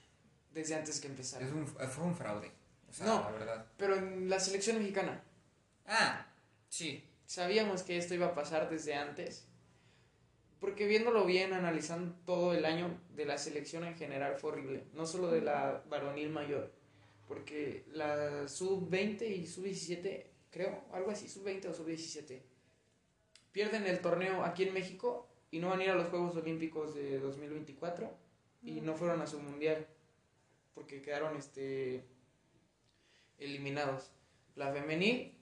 Desde antes que empezara. Es un, fue un fraude. O sea, No. la verdad. Pero en la selección mexicana, Ah, sí. sabíamos que esto iba a pasar desde antes. Porque viéndolo bien, analizando todo el año de la selección en general fue horrible. No solo de la varonil mayor. Porque la sub-20 y sub-17, creo, algo así, sub-20 o sub-17, pierden el torneo aquí en México y no van a ir a los Juegos Olímpicos de 2024 y no fueron a su mundial porque quedaron este eliminados. La femenil,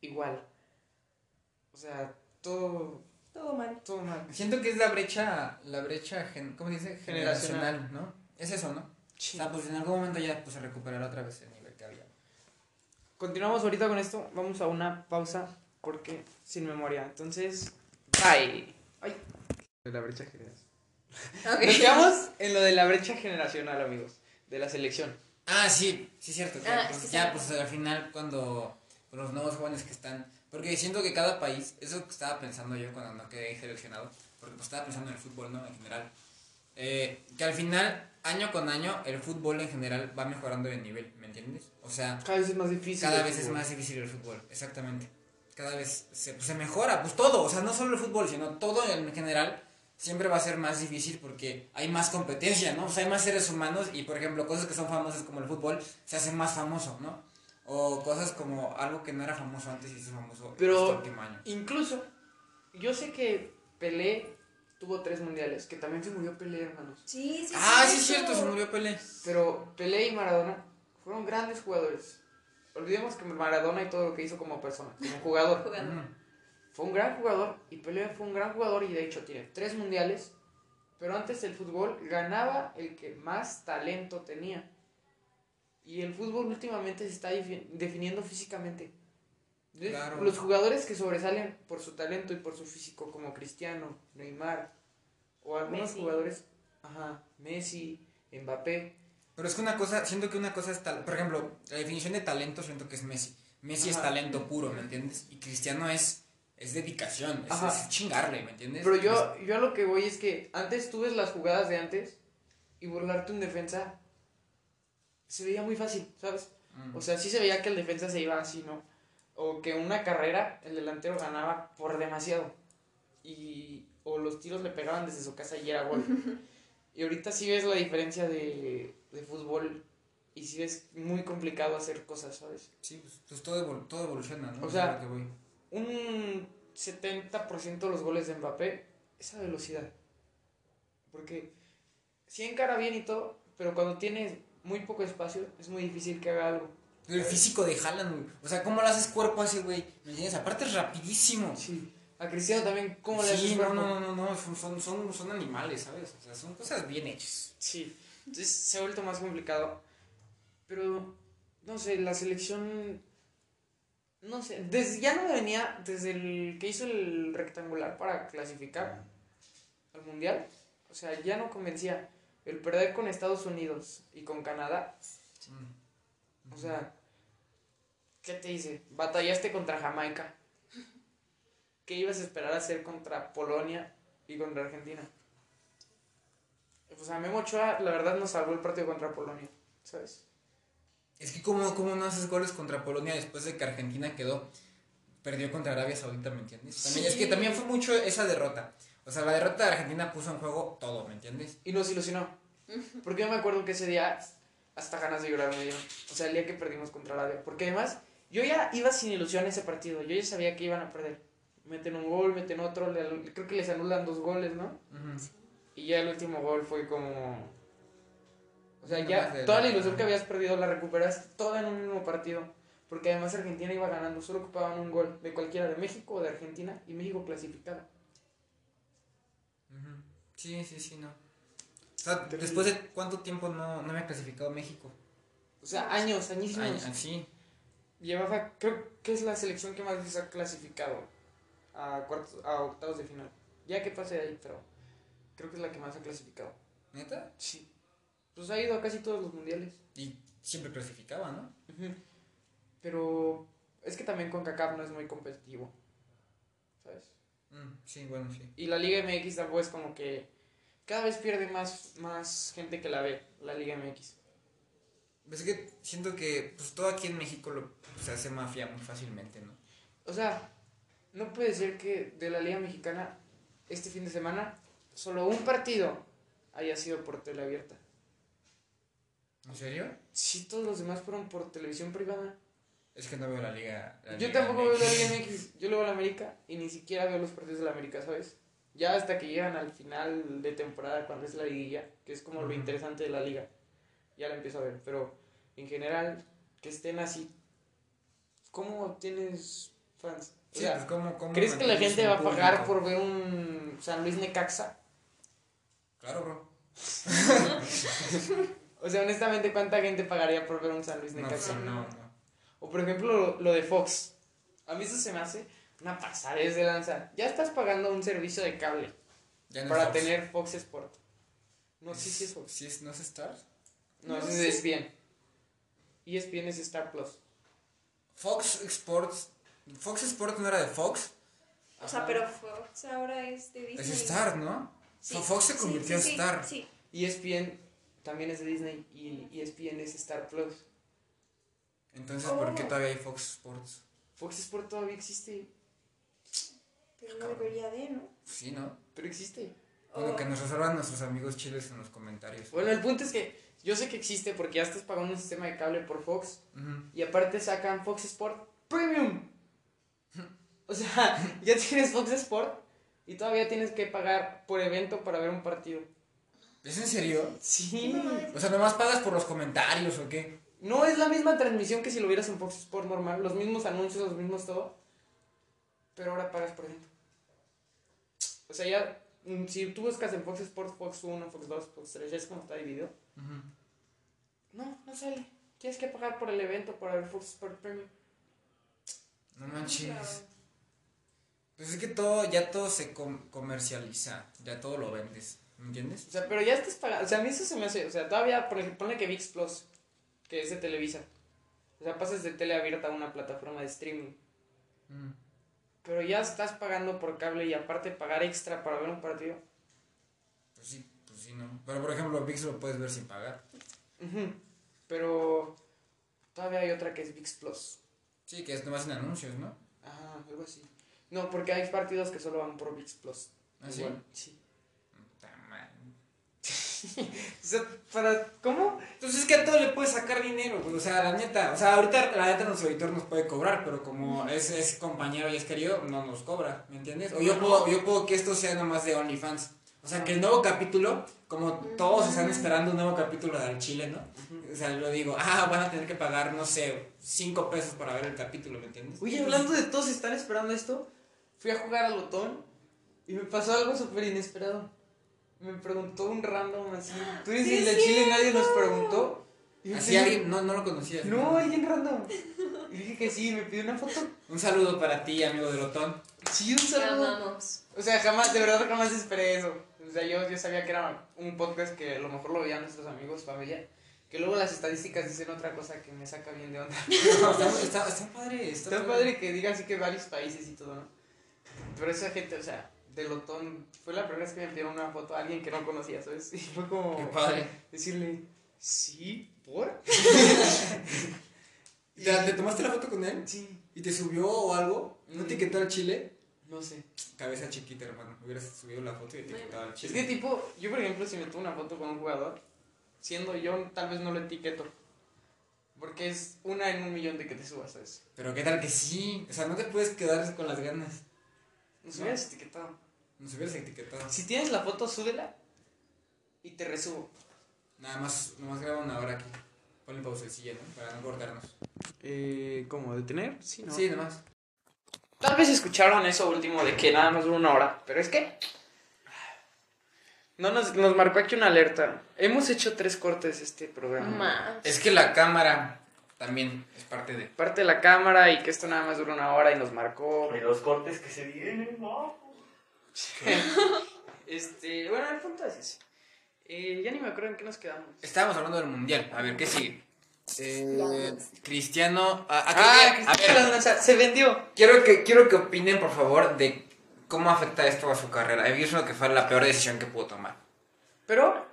igual. O sea, todo, Todo mal. todo mal. Siento que es la brecha, la brecha, gen- ¿cómo se dice? Generacional. Generacional, ¿no? Es eso, ¿no? Sí. O sea, pues en algún momento ya pues, se recuperará otra vez el nivel que había. Continuamos ahorita con esto. Vamos a una pausa porque sin memoria. Entonces, bye. Ay. De la brecha generacional. Nos quedamos en lo de la brecha generacional, amigos. De la selección. Ah, sí, sí es cierto. Ah, pues, ya, sí. pues al final cuando pues, los nuevos jóvenes que están... Porque siento que cada país, eso que estaba pensando yo cuando no quedé seleccionado, porque pues estaba pensando en el fútbol, ¿no? En general. eh, que al final, año con año, el fútbol en general va mejorando de nivel, ¿me entiendes? O sea, Cada vez es más difícil. cada vez es más difícil el fútbol, exactamente. Cada vez se, pues, se mejora, pues todo, o sea, no solo el fútbol, sino todo en general siempre va a ser más difícil porque hay más competencia, ¿no? O sea, hay más seres humanos y, por ejemplo, cosas que son famosas como el fútbol se hacen más famoso, ¿no? O cosas como algo que no era famoso antes y se hizo famoso Pero- este último año. Incluso, yo sé que Pelé tuvo tres mundiales. Que también se murió Pelé, hermanos. Sí, sí. Ah, sí es cierto, se murió Pelé. Pero Pelé y Maradona fueron grandes jugadores. Olvidemos que Maradona y todo lo que hizo como persona, como jugador. Fue un gran jugador y Pelé fue un gran jugador y de hecho tiene tres mundiales. Pero antes el fútbol ganaba el que más talento tenía. Y el fútbol últimamente se está defi- definiendo físicamente. Claro. Los jugadores que sobresalen por su talento y por su físico, como Cristiano, Neymar, o algunos Messi. jugadores, ajá, Messi, Mbappé, Pero es que una cosa, siento que una cosa es tal, por ejemplo, la definición de talento siento que es Messi. Messi es talento puro, ¿me entiendes? Y Cristiano es, es dedicación, es, es chingarle, ¿me entiendes? Pero yo, yo a lo que voy es que antes tú ves las jugadas de antes y burlarte un defensa se veía muy fácil, ¿sabes? Mm. O sea, sí se veía que el defensa se iba así, ¿no? O que una carrera el delantero ganaba por demasiado. Y, o los tiros le pegaban desde su casa y era gol. y ahorita sí ves la diferencia de, de fútbol y sí ves muy complicado hacer cosas, ¿sabes? Sí, pues, pues todo, evol- todo evoluciona, ¿no? O Es sea, que un 70% de los goles de Mbappé es a velocidad. Porque sí encara bien y todo, pero cuando tiene muy poco espacio es muy difícil que haga algo. Pero el físico de Haaland, güey. O sea, ¿cómo lo haces cuerpo a ese güey? ¿Me entiendes? Aparte es rapidísimo. Sí. A Cristiano también, ¿cómo le sí, haces no, cuerpo? no, no, no, son, son, son, son animales, ¿sabes? O sea, son cosas bien hechas. Sí. Entonces se ha vuelto más complicado. Pero, no sé, la selección... No sé, desde, ya no me venía desde el que hizo el rectangular para clasificar al mundial. O sea, ya no convencía. El perder con Estados Unidos y con Canadá. O sea, ¿qué te dice? Batallaste contra Jamaica. ¿Qué ibas a esperar hacer contra Polonia y contra Argentina? O sea, Memo Ochoa, la verdad, nos salvó el partido contra Polonia, ¿sabes? Es que ¿cómo, cómo no haces goles contra Polonia después de que Argentina quedó, perdió contra Arabia Saudita, ¿me entiendes? También, Es que también fue mucho esa derrota. O sea, la derrota de Argentina puso en juego todo, ¿me entiendes? Y nos ilusionó. Porque yo me acuerdo que ese día hasta ganas de llorar me dieron. O sea, el día que perdimos contra Arabia. Porque además Yo ya iba sin ilusión ese partido. Yo ya sabía que iban a perder. Meten un gol, meten otro. le- creo que les anulan dos goles, ¿no? Ujú. Y ya el último gol fue como. O sea, ya toda la ilusión que habías perdido la recuperas toda en un mismo partido. Porque además Argentina iba ganando, solo ocupaban un gol de cualquiera, de México o de Argentina, y México clasificaba. Sí, sí, sí, no. O sea, después de cuánto tiempo no, no me ha clasificado México. O sea, años, añísimos. Ay, ah, sí. Llevaba, creo que es la selección que más veces ha clasificado a, cuartos, a octavos de final. Ya que pase de ahí, pero creo que es la que más ha clasificado. ¿Neta? Sí. Pues ha ido a casi todos los mundiales. Y siempre clasificaba, ¿no? Pero es que también con CACAF no es muy competitivo. ¿Sabes? Mm, sí, bueno, sí. Y la Liga MX tampoco es como que cada vez pierde más, más gente que la ve, la Liga MX. Es que siento que pues, todo aquí en México lo, se hace mafia muy fácilmente, ¿no? O sea, no puede ser que de la Liga Mexicana este fin de semana solo un partido haya sido por tele abierta. ¿En serio? Sí, todos los demás fueron por televisión privada. Es que no veo la liga. la Yo Liga tampoco veo la. Liga MX, yo le veo a la América y ni siquiera veo los partidos de la América, ¿sabes? Ya hasta que llegan al final de temporada, cuando es la liguilla, que es como lo interesante de la liga, ya la empiezo a ver. Pero en general, que estén así, ¿cómo tienes fans? O Sí, sea, pues, ¿cómo- cómo ¿crees que la gente va a pagar por ver un San Luis Necaxa? Claro, bro. O sea, honestamente, ¿cuánta gente pagaría por ver un San Luis Necaxa? sí, no, no. O por ejemplo, lo, de Fox. A mí eso se me hace una pasada de lanza. Ya estás pagando un servicio de cable Ya no para es Fox. tener Fox Sport. No, sí, sí es Fox. ¿Sí es, ¿No es Star? No, No es E ESPN. ESPN es Star Plus. Fox Sports. Fox Sports no era de Fox. O sea, Ajá. pero Fox ahora es de Disney. Es Star, ¿no? Sí. Fox se convirtió sí, en Star. Sí, ESPN también es de Disney y ESPN es Star Plus. Entonces, ¿por qué Oh. todavía hay Fox Sports? Fox Sport todavía existe, pero no debería de, ¿no? Sí, ¿no? pero existe. Bueno, Oh. que nos resuelvan nuestros amigos chiles en los comentarios. Bueno, el punto es que yo sé que existe porque ya estás pagando un sistema de cable por Fox Ujú. y aparte sacan Fox Sport Premium. O sea, ya tienes Fox Sport y todavía tienes que pagar por evento para ver un partido. ¿Es en serio? Sí. O sea, nomás pagas por los comentarios o qué? No es la misma transmisión que si lo vieras en Fox Sport normal, los mismos anuncios, los mismos todo, pero ahora pagas por evento. O sea, ya, mm, si tú buscas en Fox Sport, Fox 1, Fox 2, Fox 3, ya es como está dividido. No, no sale. Tienes que pagar por el evento para ver Fox Sport Premium. No manches. Pues es que todo, ya todo se com- comercializa. Ya todo lo vendes. ¿Me entiendes? O sea, pero ya estás pagando. O sea, a mí eso se me hace. O sea, todavía, por ejemplo, ponle que VIX Plus, que es de Televisa. O sea, pasas de tele abierta a una plataforma de streaming. Mm. Pero ya estás pagando por cable y aparte pagar extra para ver un partido. Pues sí, pues sí, no. Pero por ejemplo, VIX lo puedes ver sin pagar. Ujú. Pero todavía hay otra que es VIX Plus. Sí, que es nomás en anuncios, ¿no? Ajá, algo así. No, porque hay partidos que solo van por VIX Plus. ¿Ah, sí? Igual, sí. O sea, para. ¿Cómo? Pues es que a todo le puedes sacar dinero, pues, o sea, la neta, o sea, ahorita la neta nuestro editor nos puede cobrar, pero como es, es compañero y es querido, no nos cobra, ¿me entiendes? O yo puedo, yo puedo que esto sea nomás de OnlyFans. O sea, que el nuevo capítulo, como todos están esperando un nuevo capítulo del Chile, ¿no? O sea, lo digo, ah, van a tener que pagar, no sé, 5 pesos para ver el capítulo, ¿me entiendes? Oye, hablando de todos están esperando esto, fui a jugar al Lotón y me pasó algo súper inesperado. Me preguntó un random así. Tú eres Sí, el de es Chile nadie nos preguntó. Y Así pidió- alguien, no, no lo conocías. No, alguien random. Y dije que sí, me pidió una foto. Un saludo para ti, amigo de Lotón. Sí, un Te saludo. amamos. O sea, jamás, de verdad jamás esperé eso. O sea, yo, yo sabía que era un podcast que a lo mejor lo veían nuestros amigos, familia. Que luego las estadísticas dicen otra cosa que me saca bien de onda. está, está, está padre, está, Está padre que diga así que varios países y todo, ¿no? Pero esa gente, o sea, de Lotón, fue la primera vez que me pidieron una foto a alguien que no conocía, ¿sabes? Y fue como Qué padre. decirle, sí, ¿por? ¿Te, te tomaste la foto con él? Sí, ¿Y te subió o algo? ¿No te Mm. etiquetó al Chile? no sé. Cabeza chiquita, hermano. Hubieras subido la foto y etiquetado al Es Chile. que tipo, yo por ejemplo, si me tomo una foto con un jugador, siendo yo, tal vez no lo etiqueto. Porque es una en un millón de que te subas a eso. Pero qué tal que sí. O sea, no te puedes quedar con las ganas. Nos hubieras etiquetado. Nos hubieras etiquetado. Si tienes la foto, súbela y te resubo. Nada más, nomás graba una hora aquí. Ponle pausecilla, ¿no? Para no cortarnos. Eh, ¿Cómo? ¿Detener? Sí, ¿no? Sí, nomás. Tal vez escucharon eso último de que nada más dura una hora, pero es que... No nos, nos marcó aquí una alerta. Hemos hecho tres cortes este programa. Más. Es que la cámara también es parte de. Parte de la cámara y que esto nada más dura una hora y nos marcó. Y los cortes que se vienen, no. Este, bueno, el punto es ese. Eh, ya ni me acuerdo en qué nos quedamos. Estábamos hablando del mundial. A ver, ¿qué sigue? Eh, Cristiano. ah, ah, Ah, creo que- a Cristiano ver, se vendió. quiero que, quiero que opinen, por favor, de cómo afecta esto a su carrera. He visto que fue la peor decisión que pudo tomar. Pero,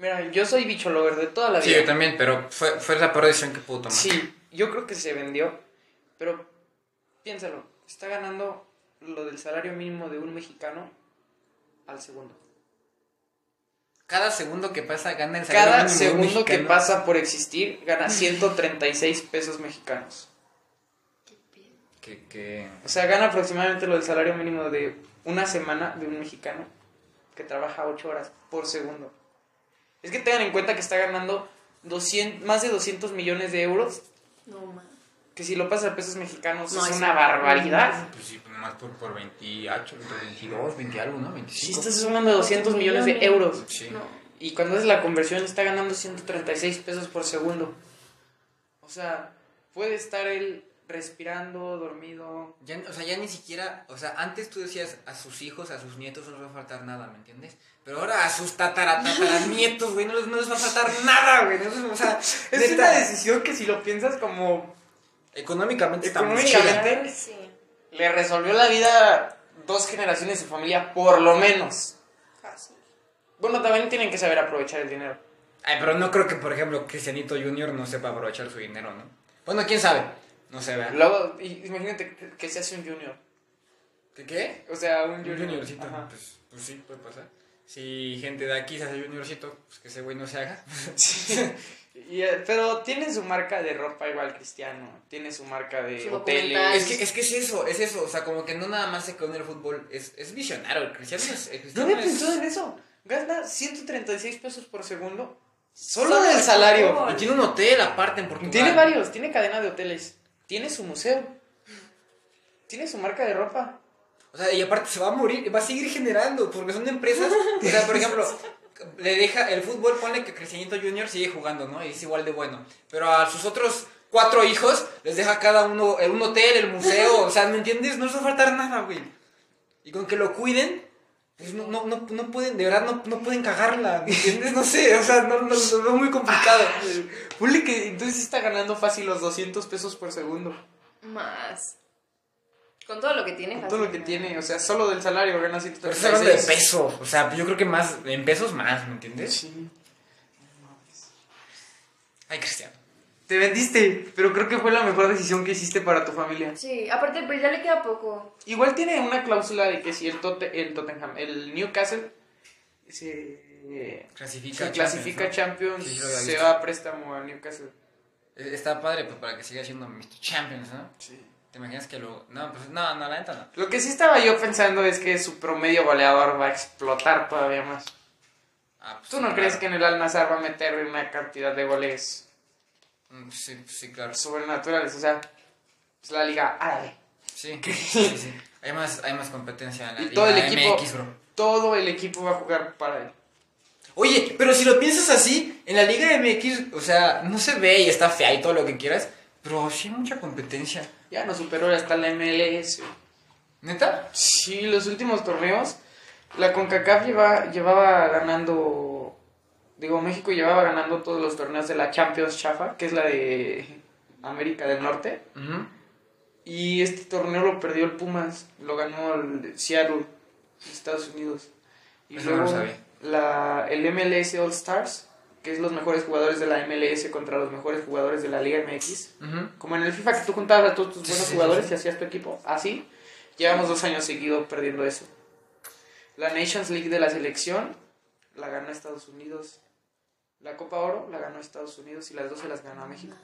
mira, yo soy bicho lover de toda la Sí, vida. yo también, pero fue, fue la peor decisión que pudo tomar. Sí, yo creo que se vendió, pero piénsalo, está ganando lo del salario mínimo de un mexicano al segundo. Cada segundo que pasa gana el salario Cada mínimo de un segundo que mexicano. pasa por existir gana 136 pesos mexicanos. Que, que... O sea, gana aproximadamente lo del salario mínimo de una semana de un mexicano que trabaja 8 horas por segundo. Es que tengan en cuenta que está ganando 200, más de 200 millones de euros, No más. que si lo pasas a pesos mexicanos No, es es una un- barbaridad. Pues sí, nomás por, por 28, 22, 20 algo, ¿no? Si 25. estás hablando de 200 millones de euros. Sí. No. Y cuando es la conversión está ganando 136 pesos por segundo. O sea, puede estar él respirando, dormido. Ya, o sea, ya ni siquiera, o sea, antes tú decías a sus hijos, a sus nietos no les va a faltar nada, ¿me entiendes? Pero ahora a sus tatara, tatara nietos, güey, no les, no les va a faltar nada, güey. no, o sea, Es neta, una decisión que si lo piensas como económicamente Económicamente. chida. Sí. le resolvió la vida a dos generaciones de familia, por lo menos. Casi. Bueno, también tienen que saber aprovechar el dinero. Ay, pero no creo que, por ejemplo, Cristianito Junior no sepa aprovechar su dinero, ¿no? Bueno, quién sabe. No sé, ¿verdad? Luego, y- imagínate que- se hace un junior. ¿Qué qué? O sea, un Un junior. juniorcito. Ajá. Pues, pues sí, puede pasar. Si gente de aquí se hace juniorcito, pues que ese güey no se haga. Y, eh, pero tiene su marca de ropa igual cristiano, tiene su marca de Su hoteles. Es que, es que es eso, es eso. O sea, como que no nada más se quedó en el fútbol. Es, es visionario. El Cristiano es. El No Cristiano había es- pensado en eso. Gana 136 pesos por segundo. Solo Solo del salario. Y tiene un hotel aparte en Portugal. Tiene varios, tiene cadena de hoteles. Tiene su museo. Tiene su marca de ropa. O sea, y aparte se va a morir, va a seguir generando, porque son empresas. O sea, por ejemplo, le deja el fútbol, pone que Cristianito Junior sigue jugando, ¿no? Y es igual de bueno. Pero a sus otros cuatro hijos les deja cada uno un hotel, el museo. O sea, ¿me entiendes? No les va a faltar nada, güey. Y con que lo cuiden, pues no, no, no, no pueden, de verdad, no, no pueden cagarla, ¿me entiendes? No sé, o sea, no, no, lo veo muy complicado. Ponle que entonces está ganando fácil los 200 pesos por segundo. Más. Con todo lo que tiene. Con todo lo que tiene, o sea, solo del salario gana Pero estás hablando de 136. pesos, o sea, yo creo que más, en pesos más, ¿me entiendes? Sí. Ay, Cristiano. Te vendiste, pero creo que fue la mejor decisión que hiciste para tu familia. Sí, aparte, pues ya le queda poco. Igual tiene una cláusula de que si el, Tote- el Tottenham, el Newcastle, se, Clasifica se clasifica Champions, Sí, sí se va a préstamo a Newcastle. Eh, Está padre, pues para que siga siendo Mr. Champions, ¿no? ¿Te imaginas que lo.? No, pues no, no, la neta no. Lo que sí estaba yo pensando es que su promedio goleador va a explotar todavía más. Ah, pues, ¿Tú sí, no crees que en el Al-Nazar va a meter una cantidad de goles Sí, sí, claro. sobrenaturales? O sea, es la liga árabe. Sí, sí, sí. Hay más, hay más competencia en la Y Liga todo el equipo- MX, bro. Todo el equipo va a jugar para él. Oye, pero si lo piensas así, en la Liga MX, o sea, no se ve y está fea y todo lo que quieras, pero sí hay mucha competencia. Ya nos superó hasta la MLS. ¿Neta? Sí, los últimos torneos, la CONCACAF lleva, llevaba ganando, digo, México llevaba ganando todos los torneos de la Champions Chafa, que es la de América del Norte. Y este torneo lo perdió el Pumas, lo ganó el Seattle, Estados Unidos. Y Eso no lo luego sabía. la, el MLS All Stars, que es los mejores jugadores de la MLS contra los mejores jugadores de la Liga MX. Como en el FIFA que tú juntabas a todos tus buenos sí, jugadores sí, sí. y hacías tu equipo, así. Llevamos dos años seguidos perdiendo eso. La Nations League de la selección la ganó Estados Unidos. La Copa Oro la ganó Estados Unidos y las dos se las ganó a México.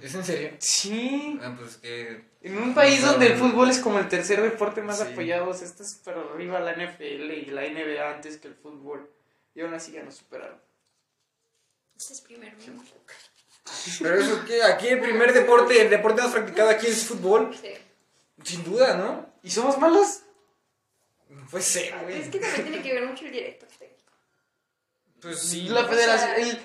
¿Es en serio? Sí. Ah, pues que. En un país donde el fútbol es como el tercer deporte más Sí. apoyado, o sea, está súper arriba la NFL y la NBA antes que el fútbol. Y aún así ya nos superaron. Este es primer mundo. Pero eso que aquí el primer deporte, el deporte más practicado aquí es fútbol. Sí. Sin duda, ¿no? ¿Y somos malos? No puede ser, güey. Es que también tiene que ver mucho el director técnico. Pues sí. La federación, el,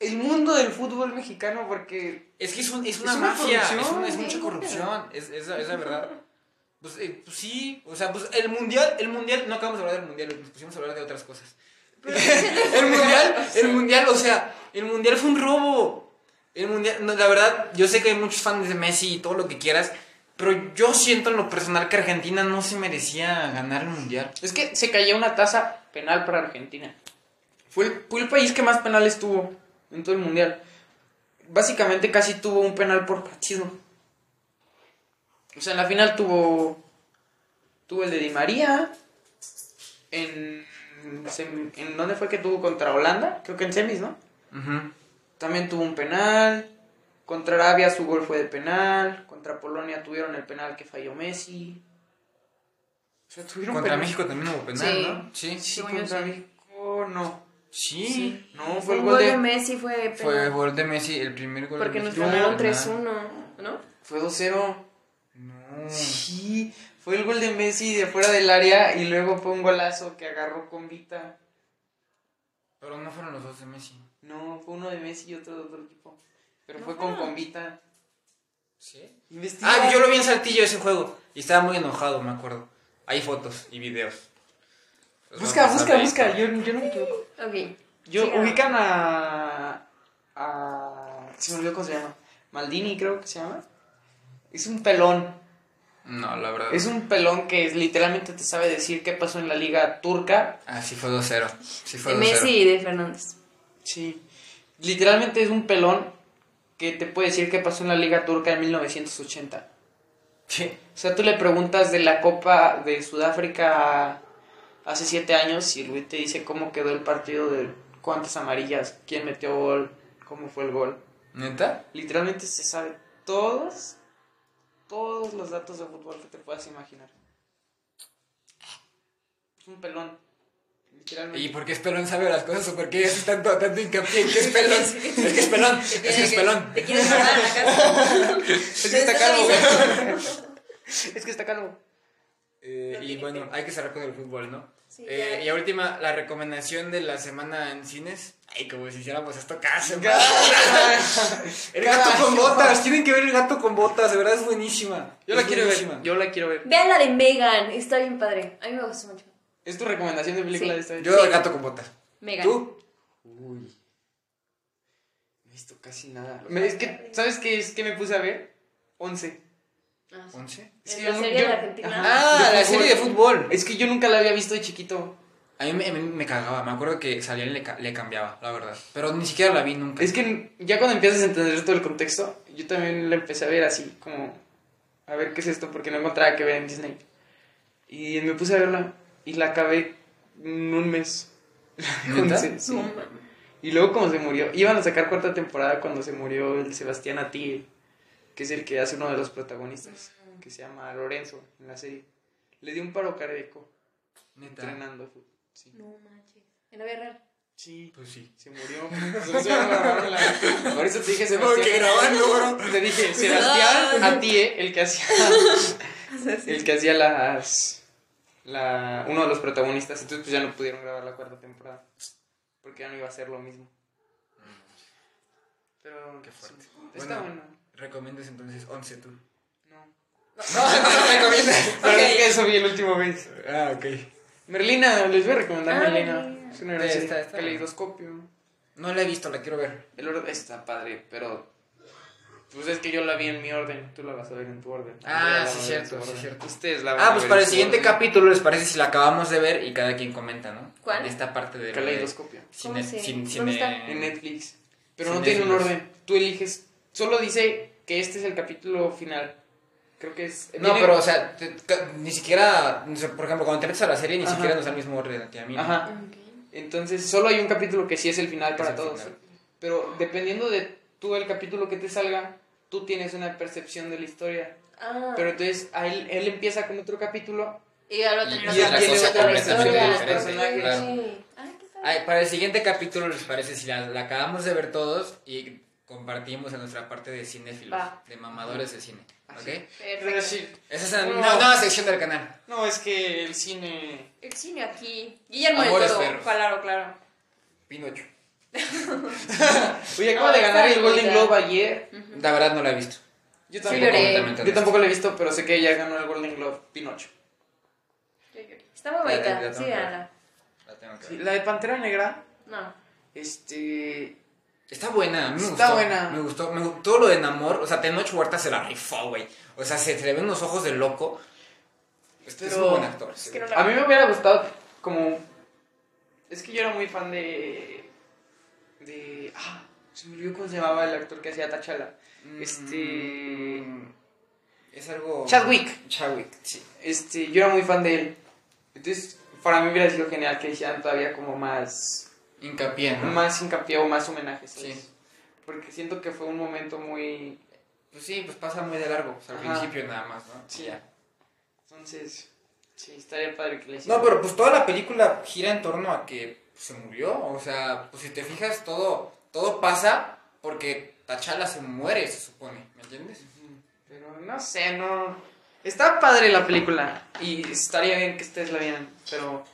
el mundo del fútbol mexicano, porque Es que es, un- es Es una, una mafia, es, corrupción. una- es mucha corrupción, es, es, la- es la verdad. Pues, eh, pues sí, o sea, pues el mundial, el mundial, no acabamos de hablar del mundial, nos pusimos a hablar de otras cosas. el mundial, el mundial, o sea, el mundial fue un robo. El mundial, no, la verdad, yo sé que hay muchos fans de Messi y todo lo que quieras, pero yo siento en lo personal que Argentina no se merecía ganar el mundial. es que se cayó una tasa penal para Argentina. Fue el, fue el país que más penales tuvo en todo el mundial. Básicamente casi tuvo un penal por partido. O sea, en la final tuvo. Tuvo el de Di María. En. sem- ¿En dónde fue que tuvo contra Holanda? Creo que en semis, ¿no? También tuvo un penal. Contra Arabia su gol fue de penal. Contra Polonia tuvieron el penal que falló Messi. O sea, tuvieron Contra penal. México también hubo penal, Sí. ¿no? Sí. Sí, contra sí. México no. Sí. No, fue el Un gol de. Messi fue penal. Fue el gol de Messi, el primer gol Porque de nos México. ganaron Penal. 3-1, ¿no? Fue 2-0. No. Sí, fue el gol de Messi de fuera del área y luego fue un golazo que agarró con Vita. Pero no fueron los dos de Messi. No, fue uno de Messi y otro de otro equipo. Pero No fue con. Convita. ¿Sí? Investiga. Ah, yo lo vi en Saltillo ese juego. Y estaba muy enojado, me acuerdo. Hay fotos y videos. Los Busca, busca, busca. Yo, yo no me equivoco. Ok. Yo, ubican a. a. Se me olvidó cómo se llama. Maldini, creo que se llama. Es un pelón. No, la verdad. Es un pelón que literalmente te sabe decir qué pasó en la liga turca. Ah, sí fue 2-0. Sí fue De 2-0. Messi y de Fernández. Sí. Literalmente es un pelón que te puede decir qué pasó en la liga turca en 1980. Sí. O sea, tú le preguntas de la Copa de Sudáfrica hace siete años y güey te dice cómo quedó el partido de cuántas amarillas, quién metió gol, cómo fue el gol. ¿Neta? Literalmente se sabe todos, todos los datos de fútbol que te puedas imaginar. Es un pelón. Literalmente. ¿Y por qué es pelón sabe las cosas o por qué haces tanto, tanto hincapié en que es pelón? es que es pelón. Es que es pelón. Te quieres robar la casa. Es que está calvo, güey. Es que está calvo. Eh, No y bueno, hay que cerrar con el fútbol, ¿no? Sí, Eh, ya. y a última, la recomendación de la semana en cines. Ay, como si hiciéramos esto caso. El gato con botas, tienen que ver el gato con botas, de verdad es buenísima. Yo la quiero buenísima. ver. Yo la quiero ver. Vean la de Megan, está bien padre. A mí me gustó mucho. ¿Es tu recomendación de película Sí. de esta vez? Yo el gato con botas. Megan. ¿Tú? Uy. No he visto casi nada. Me- es que, ¿sabes qué es que me puse a ver? 11. Ah, sí. ¿Once? Es que la yo- serie yo- de Argentina. Ajá. Ah, De la fútbol. serie de fútbol. Es que yo nunca la había visto de chiquito. A mí me, me cagaba, me acuerdo que salía y le, le cambiaba, la verdad. Pero ni siquiera la vi nunca. Es que ya cuando empiezas a entender todo el contexto, yo también la empecé a ver así, como a ver qué es esto, porque no encontraba que ver en Disney. Y me puse a verla y la acabé en un mes. ¿Neta? Once, sí. Y luego como se murió, iban a sacar cuarta temporada cuando se murió el Sebastián Ati, que es el que hace uno de los protagonistas, que se llama Lorenzo en la serie. Le dio un paro cardíaco Neta. entrenando fútbol. Sí. No manches. En la vida real. Sí, Pues sí. se murió. Por eso te dije Sebastián. grabando, bro. Te dije Sebastián Ah. Atie, el que hacía el que hacía las la uno de los protagonistas, entonces pues ya no pudieron grabar la cuarta temporada. Porque ya no iba a ser lo mismo. Pero Qué fuerte. sí, está Bueno. bueno. Recomiendas entonces 11 tú. No. No, no recomiendas. Pero es que eso vi el último vez. Ah, ok. Merlina, les voy a recomendar Ah, Merlina. Es una gran Está- está- está Caleidoscopio. No la he visto, la quiero ver. El orden está padre, pero pues es que yo la vi en mi orden, tú la vas a ver en tu orden. Ah, sí, cierto, sí, cierto. Ustedes la van Ah, a pues ver para el siguiente orden. capítulo les parece si la acabamos de ver y cada quien comenta, ¿no? ¿Cuál? Esta parte de Caleidoscopio. ¿Cómo Cine, se- cine, dónde cine- está? En Netflix. Pero no tiene un orden. Tú eliges. Solo dice que este es el capítulo final. Creo que es. No, pero o sea, te- ni siquiera, por ejemplo, cuando te metes a la serie ni Ajá. siquiera nos da el mismo orden y a mí. ¿no? Ajá. Entonces, solo hay un capítulo que sí es el final para el todos. final. Pero dependiendo de tú el capítulo que te salga, tú tienes una percepción de la historia. Ah, Pero entonces a él, él empieza con otro capítulo. y ahora Y- tener y otra. Ay, para el siguiente capítulo, ¿les parece si la, la acabamos de ver todos y compartimos en nuestra parte de cinéfilos, Va. de mamadores de cine? ¿Ok? Pero Perfecto. sí, Esa es No. nueva, nueva sección del canal. no, es que el cine... El cine aquí. Guillermo del Toro. perros. Claro, claro. Pinocho. Oye, acaba No, de ganar el Golden. Globe ayer. La verdad no la he visto. Yo Sí, tampoco, yo tampoco lo he visto, pero sé que ella ganó el Golden Globe Pinocho. Yo. Está muy bonita. Sí, véanla. La tengo que Sí, ver. la de Pantera Negra, No. este... Está buena, a mí me Está gustó. buena. Me gustó, me gustó todo lo de Namor. O sea, Tenoch Huerta se la rifó, güey. O sea, se, se le ven los ojos de loco. Este es un buen actor. Es sí. que no la A mí me hubiera gustado como... Es que yo era muy fan de... De... Ah, se me olvidó cómo se llamaba el actor que hacía. Este... Mm, Es algo. Chadwick. Chadwick, sí. Este, yo era muy fan de él. Entonces, para mí hubiera sido genial que hicieran todavía como más... Hincapié, ¿no? Más hincapié o más homenajes. ¿sabes? Sí. Porque siento que fue un momento muy... Pues sí, pues pasa muy de largo. Pues al Ajá. principio nada más, ¿no? Sí. Ya. Entonces, sí, estaría padre que le hicieran. No, pero pues toda la película gira en torno a que se murió. O sea, pues si te fijas, todo, todo pasa porque Tachala se muere, se supone. ¿Me entiendes? Pero no sé, no... Está padre la película y estaría bien que ustedes la vieran, pero...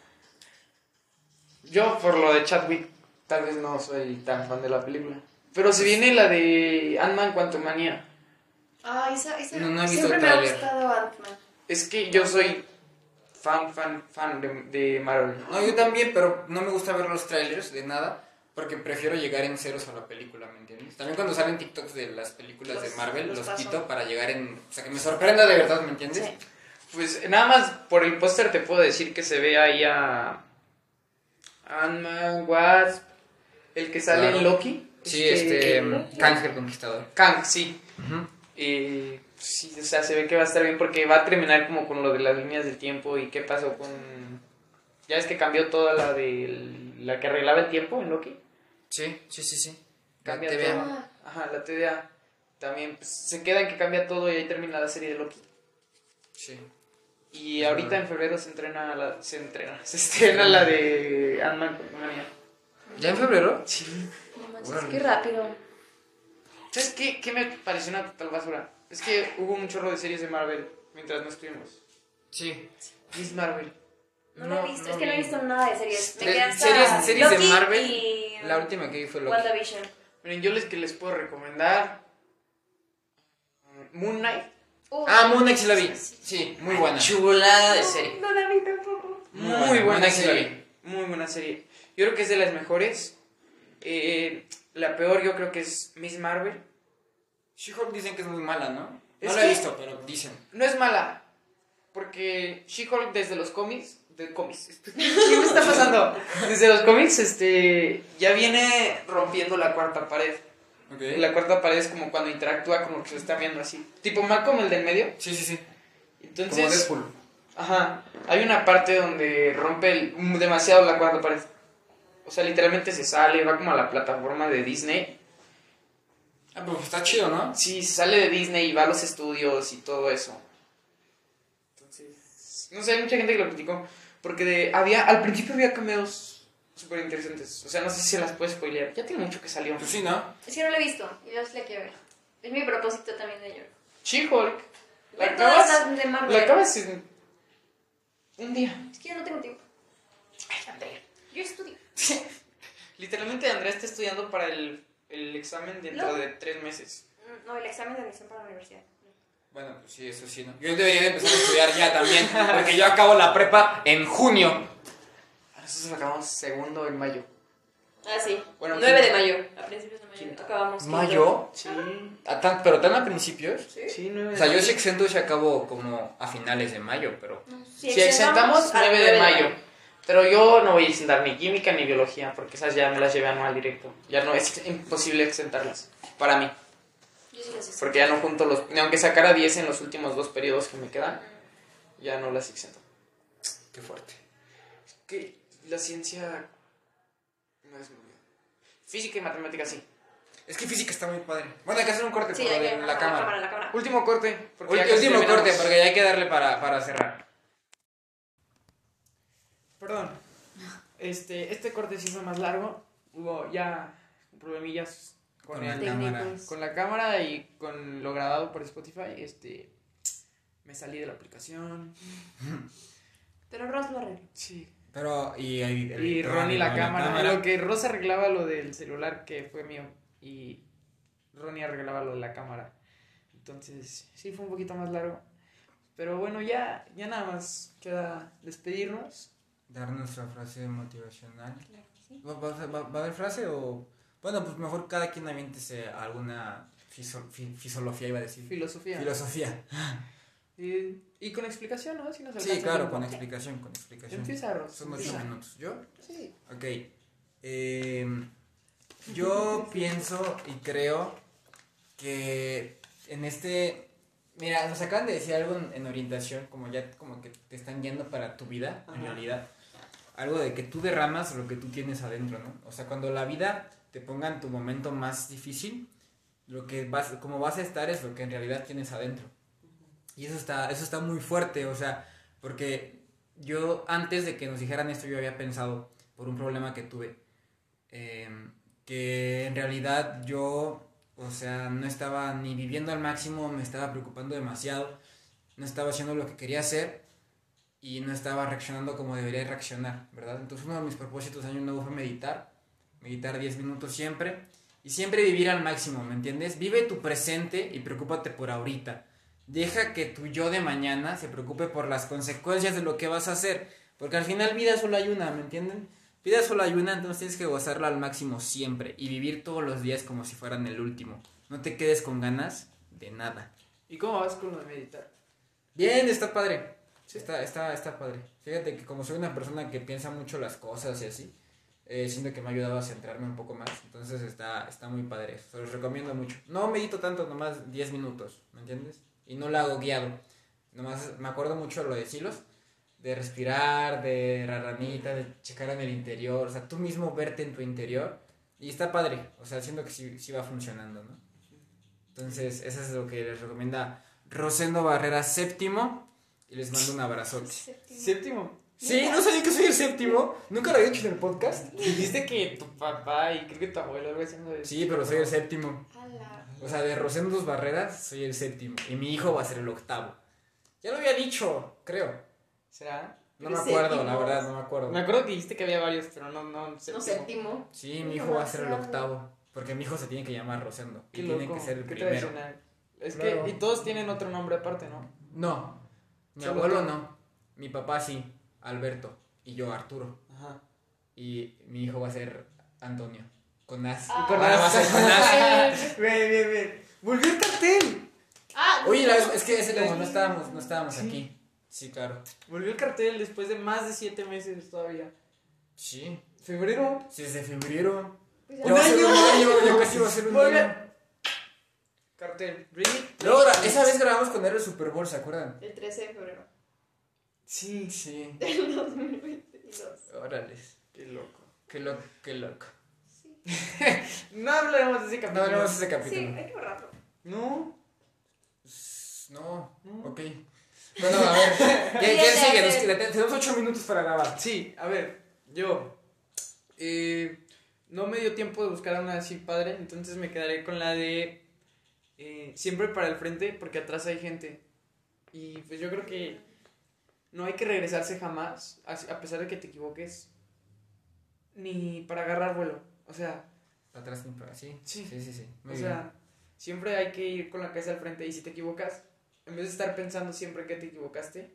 Yo, por lo de Chadwick, tal vez no soy tan fan de la película. Pero se viene la de Ant-Man Quantumania. Ah, esa, esa. No, no he visto Siempre me ha gustado Ant-Man. Es que yo soy fan, fan, fan de, de Marvel. No, yo también, pero no me gusta ver los trailers de nada. Porque prefiero llegar en ceros a la película, ¿me entiendes? También cuando salen TikToks de las películas de Marvel, los los, quito para llegar en... O sea, que me sorprenda de verdad, ¿me entiendes? Sí. Pues nada más por el póster te puedo decir que se ve ahí a Ant-Man, Wasp, el que sale Claro. en Loki. Sí, este... Kang el Conquistador. Kang, sí. Y sí, o sea, se ve que va a estar bien porque va a terminar como con lo de las líneas del tiempo y qué pasó con... Ya ves que cambió toda la de la que arreglaba el tiempo en Loki. Sí, sí, sí, sí. Cambia TVA. todo. Ah, Ajá, la TVA. También pues, se queda en que cambia todo y ahí termina la serie de Loki. Sí. Y Es ahorita verdad. en febrero se entrena la, se entrena, se estrena la de Ant-Man. ¿Ya en febrero? Sí. no manches, Órale. qué rápido. ¿Sabes qué, qué me pareció una total basura? Es que hubo un chorro de series de Marvel mientras no estuvimos. Sí. Miss Marvel. No, lo he visto, es no que no he vi. visto nada de series. Me De- hasta series- series de Loki Marvel, Y, La última que vi fue Loki. WandaVision. Miren, yo les que les puedo recomendar mm, Moon Knight. Uh, Ah, Moon Knight sí la vi. Sí, muy buena. Chulada de serie. No la vi tampoco. Muy Muy, buena, buena, Moon Knight sí la serie. Muy buena serie. Yo creo que es de las mejores. Eh, la peor yo creo que es Miss Marvel. She-Hulk dicen que es muy mala, ¿no? No la he visto, pero dicen. No es mala. Porque She-Hulk desde los cómics. De cómics. ¿Qué me está pasando? Desde los cómics, este. Ya viene rompiendo la cuarta pared. Ok. La cuarta pared es como cuando interactúa con lo que se está viendo así. Tipo Malcolm, el del medio. Sí, sí, sí. Como Entonces. Deadpool. Ajá. Hay una parte donde rompe el- demasiado la cuarta pared. O sea, literalmente se sale, va como a la plataforma de Disney. Ah, pero está chido, ¿no? Sí, sale de Disney y va a los estudios y todo eso. Entonces, no sé, hay mucha gente que lo criticó. Porque de, había, al principio había cameos súper interesantes. O sea, no sé si se las puedes spoilear. Ya tiene mucho que salió. Pues sí, ¿no? Es que no la he visto. Y yo sí la quiero ver. Es mi propósito también de ello. She-Hulk. La acabas, de Marvel. la acabas en un día. Es que yo no tengo tiempo. Yo estudio. Literalmente Andrea está estudiando para el, el examen dentro No. de tres meses. Mm, No, el examen de admisión para la universidad. Bueno, pues sí, eso sí, ¿no? Yo debería de empezar a estudiar ya también, porque yo acabo la prepa en junio. Nosotros acabamos segundo en mayo. Ah, sí. Bueno, 9 de mayo. A principios de mayo. Quinto. Acabamos. ¿Mayo? Sí. ¿A tan- ¿Pero tan a principios? Sí. Sí, nueve O sea, yo sí exento si acabo como a finales de mayo, pero... No, Si exentamos, al 9 de mayo. Pero yo no voy a exentar ni química ni biología, porque esas ya me las llevé anual directo. Ya no es imposible exentarlas. Para mí. Yo sí las exento. Porque ya no junto los. ni Aunque sacara 10 en los últimos dos periodos que me quedan, ya no las exento. Qué fuerte. Que la ciencia. No es muy. Física y matemática sí. Es que física está muy padre. Bueno, hay que hacer un corte Sí, por la cámara. la cámara, la cámara. Último corte. porque Ulti- último corte, porque ya hay que darle para, para cerrar. Perdón. Este, este corte sí fue más largo. Hubo ya problemillas con, Con el- la cámara. Con la cámara y con lo grabado por Spotify. Este, me salí de la aplicación. Pero Ross lo arregló. Sí. Pero, y, y, Y Ronnie la cámara. Lo que Rosa arreglaba lo del celular que fue mío. Y Ronnie arreglaba lo de la cámara. Entonces, sí fue un poquito más largo. Pero bueno, ya, ya nada más queda despedirnos. Dar nuestra frase motivacional. Claro que sí. ¿Va, va- va- va a haber frase o...? Bueno, pues mejor cada quien aviéntese alguna fiso- fi- fisología, iba a decir. Filosofía. Filosofía. Y, y con explicación, ¿no? Si nos Sí, claro, con explicación, con explicación. Empieza. Son ocho minutos. ¿Yo? Sí. Ok. Eh, yo pienso y creo que en este... Mira, nos acaban de decir algo en, en orientación, como ya como que te están guiando para tu vida, en realidad. Algo de que tú derramas lo que tú tienes adentro, ¿no? O sea, cuando la vida te ponga en tu momento más difícil, lo que vas, como vas a estar es lo que en realidad tienes adentro. Y eso está, eso está muy fuerte, o sea, porque yo antes de que nos dijeran esto yo había pensado por un problema que tuve, eh, que en realidad yo, o sea, no estaba ni viviendo al máximo, me estaba preocupando demasiado, no estaba haciendo lo que quería hacer y no estaba reaccionando como debería reaccionar, ¿verdad? Entonces uno de mis propósitos de año nuevo fue meditar, meditar 10 minutos siempre y siempre vivir al máximo, ¿me entiendes? Vive tu presente y preocúpate por ahorita. Deja que tu yo de mañana se preocupe por las consecuencias de lo que vas a hacer. Porque al final vida solo hay una, ¿me entienden? Vida solo hay una, entonces tienes que gozarla al máximo siempre y vivir todos los días como si fueran el último. No te quedes con ganas de nada. ¿Y cómo vas con lo de meditar? Bien, está padre. Está, está, está padre. Fíjate que como soy una persona que piensa mucho las cosas y así, eh, siento que me ha ayudado a centrarme un poco más. Entonces está, está muy padre. Se los recomiendo mucho. No medito tanto, nomás 10 minutos, ¿me entiendes? Y no lo hago guiado. Nomás me acuerdo mucho lo de Silos, de respirar, de raranita, de checar en el interior. O sea, tú mismo verte en tu interior. Y está padre. O sea, siento que sí, sí va funcionando, ¿no? Entonces, eso es lo que les recomienda Rosendo Barrera séptimo. Y les mando un abrazote. Séptimo. Séptimo. Sí, no sabía que soy el séptimo. Nunca lo había dicho en el podcast. Dijiste que tu papá y creo que tu abuelo algo haciendo eso. Sí, pero soy el séptimo. O sea, de Rosendo Barreras soy el séptimo. Y mi hijo va a ser el octavo. Ya lo había dicho, creo. ¿Será? No me acuerdo, séptimo. la verdad, no me acuerdo. Me acuerdo que dijiste que había varios, pero no, no, No, séptimo. séptimo. Sí, mi hijo va a ser el octavo. Porque mi hijo se tiene que llamar Rosendo. Y tiene que ser el qué primero. tradicional. Es Claro. que, y todos tienen otro nombre aparte, ¿no? No, mi Solo abuelo tú. no. Mi papá sí, Alberto. Y yo, Arturo. Ajá. Y mi hijo va a ser Antonio. Con As. Ah. Con Ahora va a ser con As. Ven, ven, ven. Volvió el cartel. Ah, Oye, la es que ese como no estábamos, no estábamos Sí. aquí. Sí, claro. Volvió el cartel después de más de siete meses todavía. Sí. Febrero. Sí, desde febrero. Pues Ya ser año! un año, ya casi va a ser un Vuelve. año. Cartel. ¿Really? Luego, esa vez grabamos con él el Super Bowl, ¿se acuerdan? El 13 de febrero Sí. Sí. del 2022. Órale. Qué loco. Qué loco, qué loco. Sí. No hablaremos de ese No capítulo. hablemos de ese Sí, capítulo. hay que borrarlo. No. No, No. ok. Bueno, a ver. ¿Qué, qué Ya, ya, sigue? Nos tenemos ocho minutos para grabar. Sí, a ver, yo. eh, no me dio tiempo de buscar una así padre, entonces me quedaré con la de. eh, siempre para el frente, porque atrás hay gente. Y pues yo creo que no hay que regresarse jamás, a pesar de que te equivoques, ni para agarrar vuelo. O sea, atrás ni para sí. Sí. Sí, sí, sí. Muy o bien. sea, siempre hay que ir con la cabeza al frente y si te equivocas, en vez de estar pensando siempre que te equivocaste,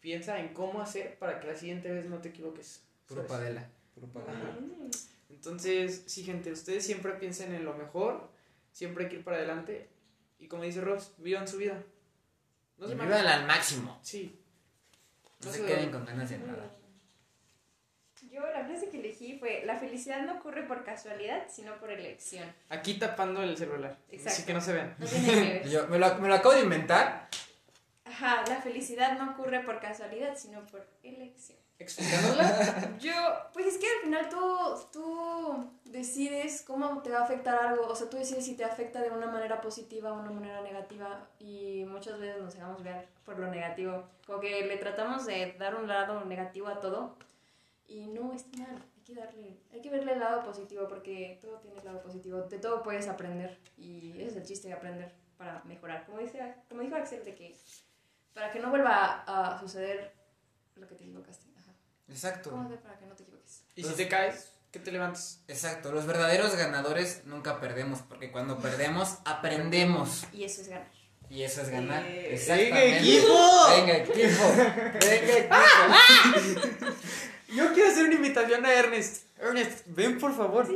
piensa en cómo hacer para que la siguiente vez no te equivoques. Puro padela. Puro padela. Ajá. Entonces, sí, gente, ustedes siempre piensen en lo mejor, siempre hay que ir para adelante y como dice Ross, vivan su vida. No y se vivan al máximo. Sí. No, No se queden con ganas de nada. Yo la frase que elegí fue, la felicidad no ocurre por casualidad, sino por elección. Aquí tapando el celular. Así Exacto. que no se vean. No tiene que ver. Yo me lo, me lo acabo de inventar. Ajá, la felicidad no ocurre por casualidad, sino por elección. Explicándola. Yo, pues es que al final tú, tú decides cómo te va a afectar algo, o sea, tú decides si te afecta de una manera positiva o una manera negativa y muchas veces nos dejamos ver por lo negativo, como que le tratamos de dar un lado negativo a todo y no está mal, hay que darle, hay que verle el lado positivo porque todo tiene el lado positivo, de todo puedes aprender y ese es el chiste de aprender para mejorar, como dice, como dijo Axel de que para que no vuelva a, suceder lo que te equivocaste. Exacto. ¿Cómo hacer para que no te equivoques? Y si te caes, que te levantes. Exacto. Los verdaderos ganadores nunca perdemos, porque cuando perdemos, aprendemos. Y eso es ganar. Y eso es ganar. Eh, Exactamente. ¡Venga, equipo! Venga, equipo. Venga, equipo. Yo quiero hacer una invitación a Ernest. Ernest, ven por favor.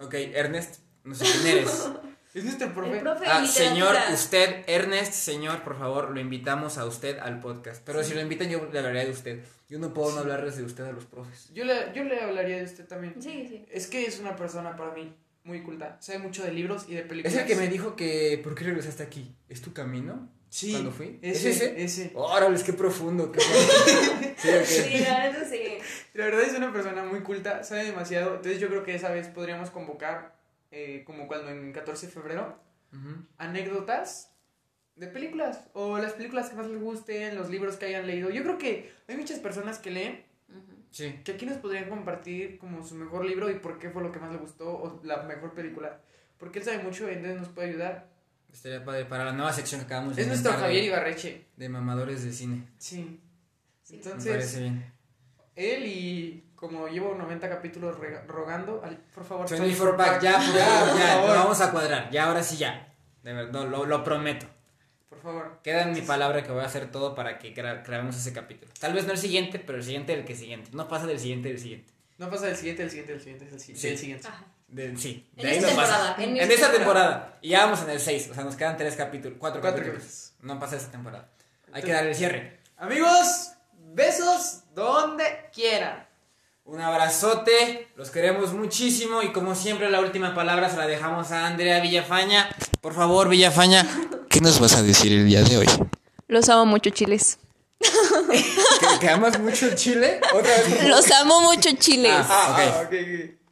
Ok, Ernest, no sé quién eres. Es nuestro profe. El profe Ah, señor, usted, Ernest, señor, por favor, lo invitamos a usted al podcast. Pero si lo invitan, yo le hablaré de usted. Yo no puedo no hablarles de usted a los profes. Yo le, yo le hablaría de usted también. Sí, sí. Es que es una persona para mí muy culta. Sabe mucho de libros y de Es películas. el que me dijo que, ¿por qué regresaste aquí? ¿Es tu camino? Sí. ¿Cuándo fui? Ese, ¿Es ese? ese. Órale, qué profundo. Qué profundo. sí, ok. Sí, la verdad sí. La verdad es una persona muy culta, sabe demasiado. Entonces yo creo que esa vez podríamos convocar, eh, como cuando en 14 de febrero, Ujú. anécdotas de películas. O las películas que más les gusten, los libros que hayan leído. Yo creo que hay muchas personas que leen Sí. que aquí nos podrían compartir como su mejor libro y por qué fue lo que más le gustó o la mejor película. Porque él sabe mucho y entonces nos puede ayudar. Estaría padre para la nueva sección que acabamos de Es nuestro Javier Ibarreche. de mamadores de cine. Sí. Sí. Me Entonces, parece bien. él y como llevo 90 capítulos rogando, al- por favor, 24 pack, ya, por ya, favor, por ya, favor. lo vamos a cuadrar. Ya, ahora sí, ya. De verdad, no, lo, lo prometo. Por favor. Queda en mi palabra que voy a hacer todo para que gra- grabemos ese capítulo. Tal vez no el siguiente, pero el siguiente del que siguiente. No pasa del siguiente del siguiente. No pasa del siguiente, del siguiente, del siguiente, del siguiente. Sí. del siguiente. Ajá. De- sí, de En ahí esta no pasa. temporada, en En, esta temporada. temporada. Y ya vamos en el 6. O sea, nos quedan 3 capítulos. 4 Cuatro capítulos. capítulos. No pasa esta temporada. Hay que Entonces- dar el cierre. Amigos, besos donde quieran. Un abrazote, los queremos muchísimo y como siempre la última palabra se la dejamos a Andrea Villafaña. Por favor, Villafaña, ¿qué nos vas a decir el día de hoy? Los amo mucho, chiles. ¿Que, que amas mucho el chile? ¿Otra vez? Los amo mucho, chiles. Ah, ok. ok, ok.